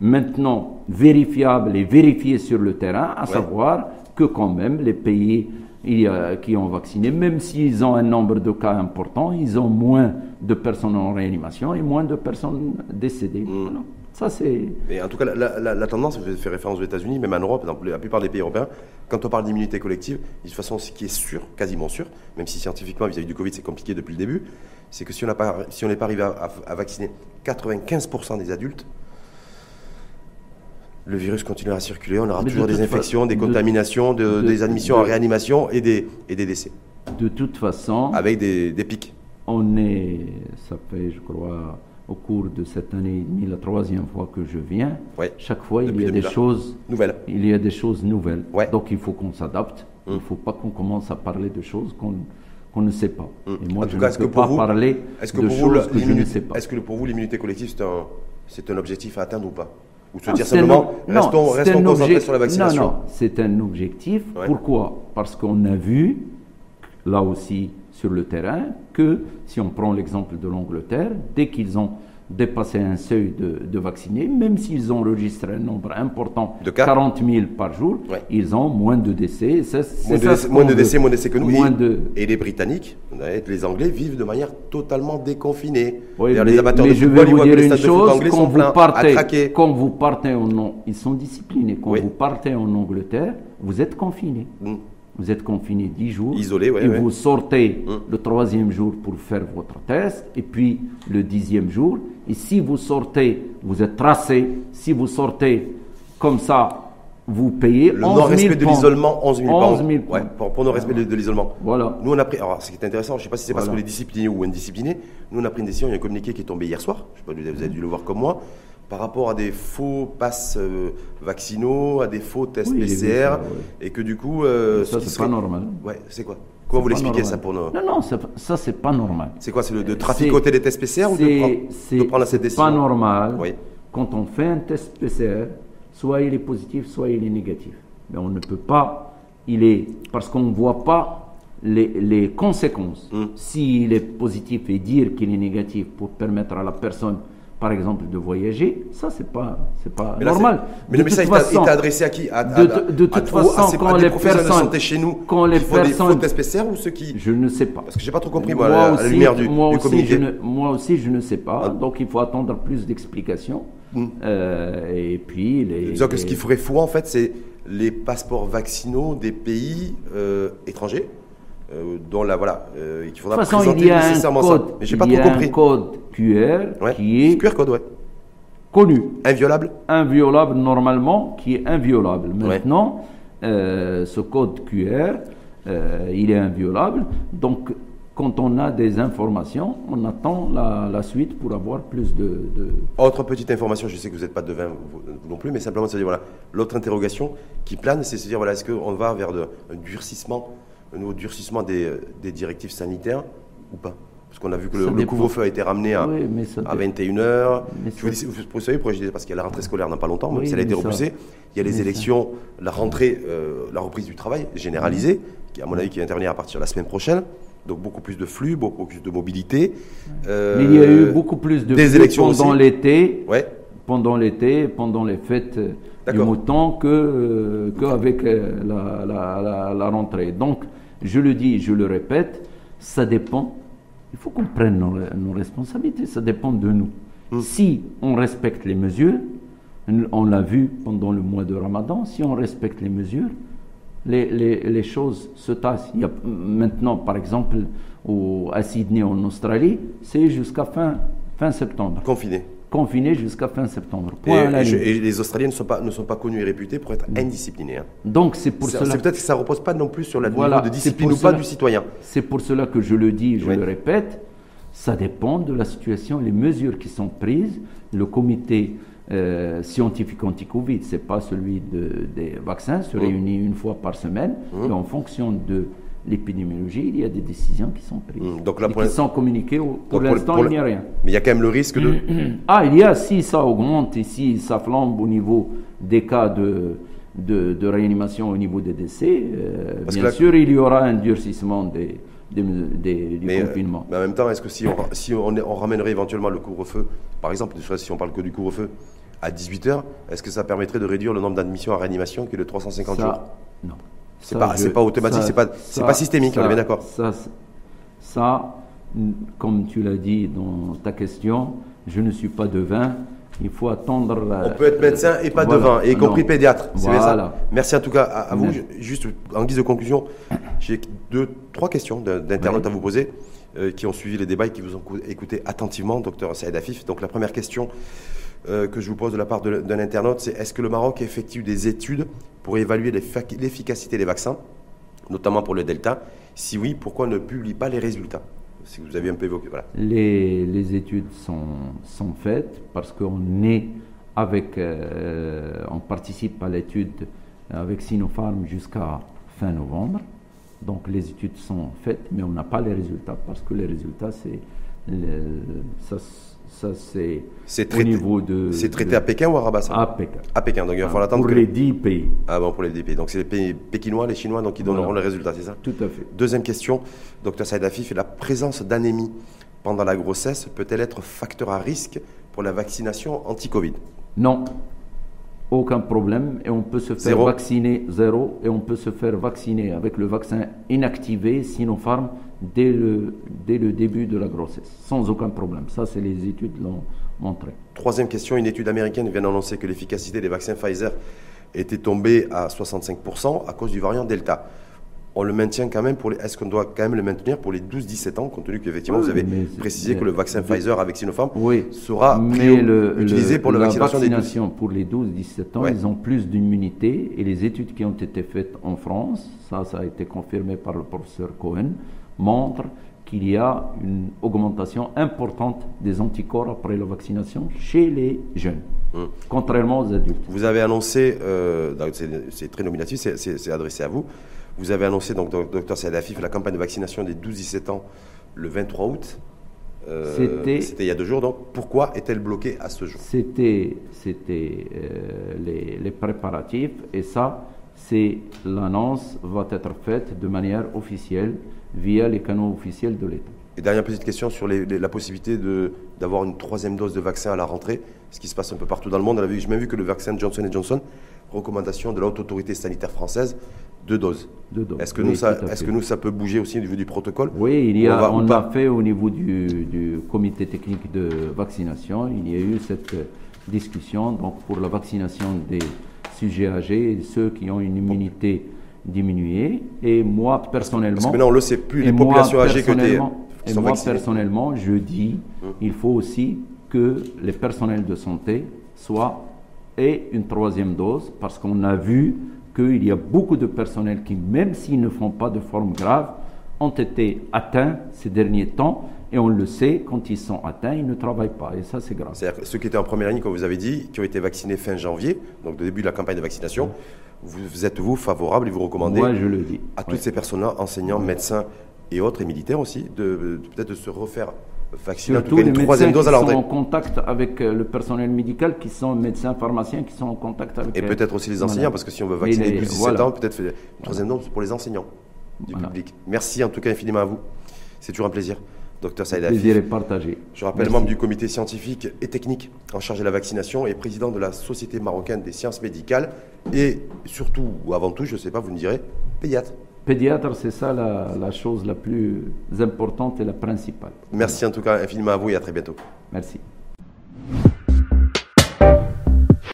maintenant vérifiables et vérifiées sur le terrain, à savoir que quand même les pays il y a, qui ont vacciné, même s'ils ont un nombre de cas important, ils ont moins de personnes en réanimation et moins de personnes décédées. Mm. Ça, c'est. Et en tout cas, la, tendance, vous fait référence aux États-Unis, même en Europe, dans la plupart des pays européens, quand on parle d'immunité collective, de toute façon, ce qui est sûr, quasiment sûr, même si scientifiquement, vis-à-vis du Covid, c'est compliqué depuis le début, c'est que si on n'est pas, si pas arrivé à, vacciner 95% des adultes, le virus continuera à circuler, on aura toujours des infections, des contaminations, des admissions en réanimation et des, et des décès. De toute façon. Avec des, des pics. On est, ça fait, je crois, au cours de cette année et demie, la troisième fois que je viens, chaque fois il y a des choses nouvelles. Il y a des choses nouvelles. Donc il faut qu'on s'adapte. Il ne hum. faut pas qu'on commence à parler de choses qu'on ne sait pas. Hum. Et moi, je ne peux pas parler de choses que je ne sais pas. Est-ce que pour vous, l'immunité collective, c'est un, un objectif à atteindre ou pas? Ou se dire simplement, restons, restons concentrés sur la vaccination Non, non, c'est un objectif. Pourquoi? Parce qu'on a vu, là aussi, sur le terrain que, si on prend l'exemple de l'Angleterre, dès qu'ils ont dépassé un seuil de, vaccinés, même s'ils ont enregistré un nombre important, de 40 000 par jour, ils ont moins de décès. moins, de, décès, moins de décès que nous. et, de... et, les Britanniques, les Anglais vivent de manière totalement déconfinée. Oui, mais, les amateurs de je vais vous dire une chose, quand vous, partez, quand vous partez en... Ils sont disciplinés. Quand vous partez en Angleterre, vous êtes confinés. Mm. Vous êtes confiné 10 jours. Isolé, Et vous sortez hum. le troisième jour pour faire votre test. Et puis le dixième jour. Et si vous sortez, vous êtes tracé. Si vous sortez comme ça, vous payez le non-respect de l'isolement, 11 000 11 000 ouais, pour, pour non-respect de, l'isolement. Voilà. Nous, on a pris. Alors, ce qui est intéressant, je ne sais pas si c'est parce qu'on est discipliné ou indiscipliné. Nous, on a pris une décision. Il y a un communiqué qui est tombé hier soir. Je sais pas, vous avez dû le voir comme moi par rapport à des faux passes euh, vaccinaux, à des faux tests PCR, et que du coup... Euh, ça, c'est pas normal. Ouais, c'est quoi? Comment vous l'expliquez ça pour nous Non, non, ça, c'est pas normal. C'est quoi C'est de traficoter des tests PCR ou de, prendre, cette décision C'est pas normal. Oui. Quand on fait un test PCR, soit il est positif, soit il est négatif. Mais on ne peut pas, il est, parce qu'on ne voit pas les, les conséquences. Hmm. S'il est positif et dire qu'il est négatif pour permettre à la personne par exemple, de voyager, ça, c'est pas, c'est pas normal. Mais le message est adressé à qui à, de, toute façon, quand les personnes, chez nous, quand les personnes, des spéciales ou ceux qui, je ne sais pas, parce que j'ai pas trop compris moi, à la lumière du, moi aussi, Je ne, moi aussi, je ne sais pas. Ah. Donc, il faut attendre plus d'explications. Hmm. Euh, et puis, les, Disons que ce qui ferait fou en fait, c'est les passeports vaccinaux des pays euh, étrangers. Euh, dont la voilà, euh, qu'il faudra de toute façon, il y a nécessairement un code, ça. Mais j'ai pas trop compris. un code QR qui est QR code, ouais. connu, inviolable, inviolable normalement, qui est inviolable. Maintenant, euh, ce code QR, euh, il est inviolable. Donc, quand on a des informations, on attend la, la suite pour avoir plus de, de, Autre petite information, je sais que vous n'êtes pas de vin non plus, mais simplement, c'est voilà, l'autre interrogation qui plane, c'est de se dire voilà, est-ce qu'on va vers de, un durcissement un nouveau durcissement des, des directives sanitaires ou pas parce qu'on a vu que le, couvre-feu a été ramené à, à 21h. Je vous, vous, savez pourquoi je disais Parce qu'il y a la rentrée scolaire dans pas longtemps, même si elle a été repoussée. Il y a les élections, la rentrée, euh, la reprise du travail généralisée, qui à mon avis qui va intervenir à partir de la semaine prochaine. Donc beaucoup plus de flux, beaucoup plus de mobilité. Euh, Mais il y a eu beaucoup plus de des élections pendant l'été, ouais. pendant l'été, pendant les fêtes du mouton que euh, qu'avec la, la, la rentrée. Donc je le dis, je le répète, ça dépend. Il faut qu'on prenne nos, responsabilités, ça dépend de nous. Hmm. Si on respecte les mesures, on l'a vu pendant le mois de Ramadan, si on respecte les mesures, les, les, choses se tassent. Il y a maintenant, par exemple, au, à Sydney en Australie, c'est jusqu'à fin, fin septembre. Confiné confinés jusqu'à fin septembre. et, les Australiens ne sont, pas, ne sont pas connus et réputés pour être indisciplinés. Hein. Donc c'est pour cela. C'est peut-être que ça ne repose pas non plus sur la voilà, de discipline ou pas du citoyen. C'est pour cela que je le dis, je le répète, ça dépend de la situation, les mesures qui sont prises. Le comité euh, scientifique anti-Covid, ce n'est pas celui de, des vaccins, se mmh. réunit une fois par semaine, mmh. et en fonction de l'épidémiologie, il y a des décisions qui sont prises. Mmh, donc là, pour qui sont communiquées. Pour l'instant, il n'y a rien. Mais il y a quand même le risque de... ah, il y a, si ça augmente et si ça flambe au niveau des cas de, de, réanimation au niveau des décès, euh, bien sûr, il y aura un durcissement des, des, du euh, confinement. mais en même temps, est-ce que si, on, si on, on, ramènerait éventuellement le couvre-feu, par exemple, si on parle que du couvre-feu, à 18h, est-ce que ça permettrait de réduire le nombre d'admissions à réanimation qui est de 350 jours? Non. C'est pas, pas automatique, c'est pas, pas systémique, on est bien d'accord. Ça, ça, comme tu l'as dit dans ta question, je ne suis pas devin. Il faut attendre. On peut être médecin et pas devin, et y compris pédiatre. C'est bien ça. Merci en tout cas à, vous. Juste en guise de conclusion, j'ai deux, trois questions d'internautes à vous poser euh, qui ont suivi les débats et qui vous ont écouté attentivement, docteur Saïd Afif. Donc la première question euh, que je vous pose de la part d'un internaute, c'est est-ce que le Maroc effectue des études pour évaluer l'efficacité des vaccins, notamment pour le Delta? Si oui, pourquoi ne publie pas les résultats? Si vous avez un peu évoqué. Voilà. Les, études sont, sont faites parce qu'on est avec, euh, on participe à l'étude avec Sinopharm jusqu'à fin novembre. Donc les études sont faites, mais on n'a pas les résultats parce que les résultats, c'est ça, ça c'est au niveau de. C'est traité à Pékin ou à Rabat À Pékin. À Pékin, donc il va falloir attendre. Pour les 10 pays. Ah bon, pour les 10 pays. Donc c'est les pays pékinois, les Chinois, donc qui donneront les résultats, c'est ça Tout à fait. Deuxième question, docteur Saïd Afif, la présence d'anémie pendant la grossesse peut-elle être facteur à risque pour la vaccination anti-Covid? Non, aucun problème et on peut se faire vacciner zéro et on peut se faire vacciner avec le vaccin inactivé Sinopharm dès le, dès le début de la grossesse, sans aucun problème. Ça, c'est les études l'ont montré. Troisième question, une étude américaine vient d'annoncer que l'efficacité des vaccins Pfizer était tombée à 65% à cause du variant Delta on le maintient quand même pour les. Est-ce qu'on doit quand même le maintenir pour les 12-17 ans, compte tenu qu'effectivement vous avez précisé que le vaccin Pfizer avec Sinopharm sera utilisé pour la, vaccination, vaccination pour les 12-17 ans, ils ont plus d'immunité et les études qui ont été faites en France, ça, ça a été confirmé par le professeur Cohen, montrent qu'il y a une augmentation importante des anticorps après la vaccination chez les jeunes, hum. contrairement aux adultes. Vous avez annoncé, euh, c'est très nominatif, c'est adressé à vous. Vous avez annoncé, donc, docteur Sadafif, la campagne de vaccination des 12-17 ans le 23 août. Euh, c'était il y a deux jours, donc pourquoi est-elle bloquée à ce jour? C'était euh, les, les, préparatifs et ça, c'est l'annonce va être faite de manière officielle via les canaux officiels de l'État. Et dernière petite question sur la possibilité d'avoir une troisième dose de vaccin à la rentrée, ce qui se passe un peu partout dans le monde. J'ai même vu que le vaccin Johnson Johnson, recommandation de la haute autorité sanitaire française, deux doses. Est-ce que, nous, ça, est que nous, ça peut bouger aussi au niveau du protocole? Oui, il y a, on, a fait au niveau du, comité technique de vaccination, il y a eu cette discussion donc pour la vaccination des sujets âgés et ceux qui ont une immunité diminuée. Et moi, personnellement... Parce que maintenant, on le sait plus, les populations âgées que des... Et moi, personnellement, je dis, hum. il faut aussi que les personnels de santé soient et une troisième dose, parce qu'on a vu qu'il y a beaucoup de personnels qui, même s'ils ne font pas de forme grave, ont été atteints ces derniers temps. Et on le sait, quand ils sont atteints, ils ne travaillent pas. Et ça, c'est grave. C'est-à-dire ceux qui étaient en première ligne, comme vous avez dit, qui ont été vaccinés fin janvier, donc au début de la campagne de vaccination, vous, êtes, vous, favorable et vous recommandez Moi, je le dis. à toutes ces personnes-là, enseignants, médecins et autres, et militaires aussi, de, peut-être de se refaire vacciner, Surtout en tout cas, une troisième dose à Qui sont en contact avec euh, le personnel médical, qui sont médecins, pharmaciens, qui sont en contact avec. Et peut-être aussi les enseignants, parce que si on veut vacciner les, 17 ans, peut-être une troisième dose pour les enseignants du public. Merci en tout cas infiniment à vous. C'est toujours un plaisir. Docteur Saïd Plaisir est partagé. Je rappelle membre du comité scientifique et technique en charge de la vaccination et président de la Société marocaine des sciences médicales et surtout, ou avant tout, je ne sais pas, vous me direz, pédiatre. Pédiatre, c'est ça la, chose la plus importante et la principale. Merci en tout cas infiniment à vous et à très bientôt. Merci.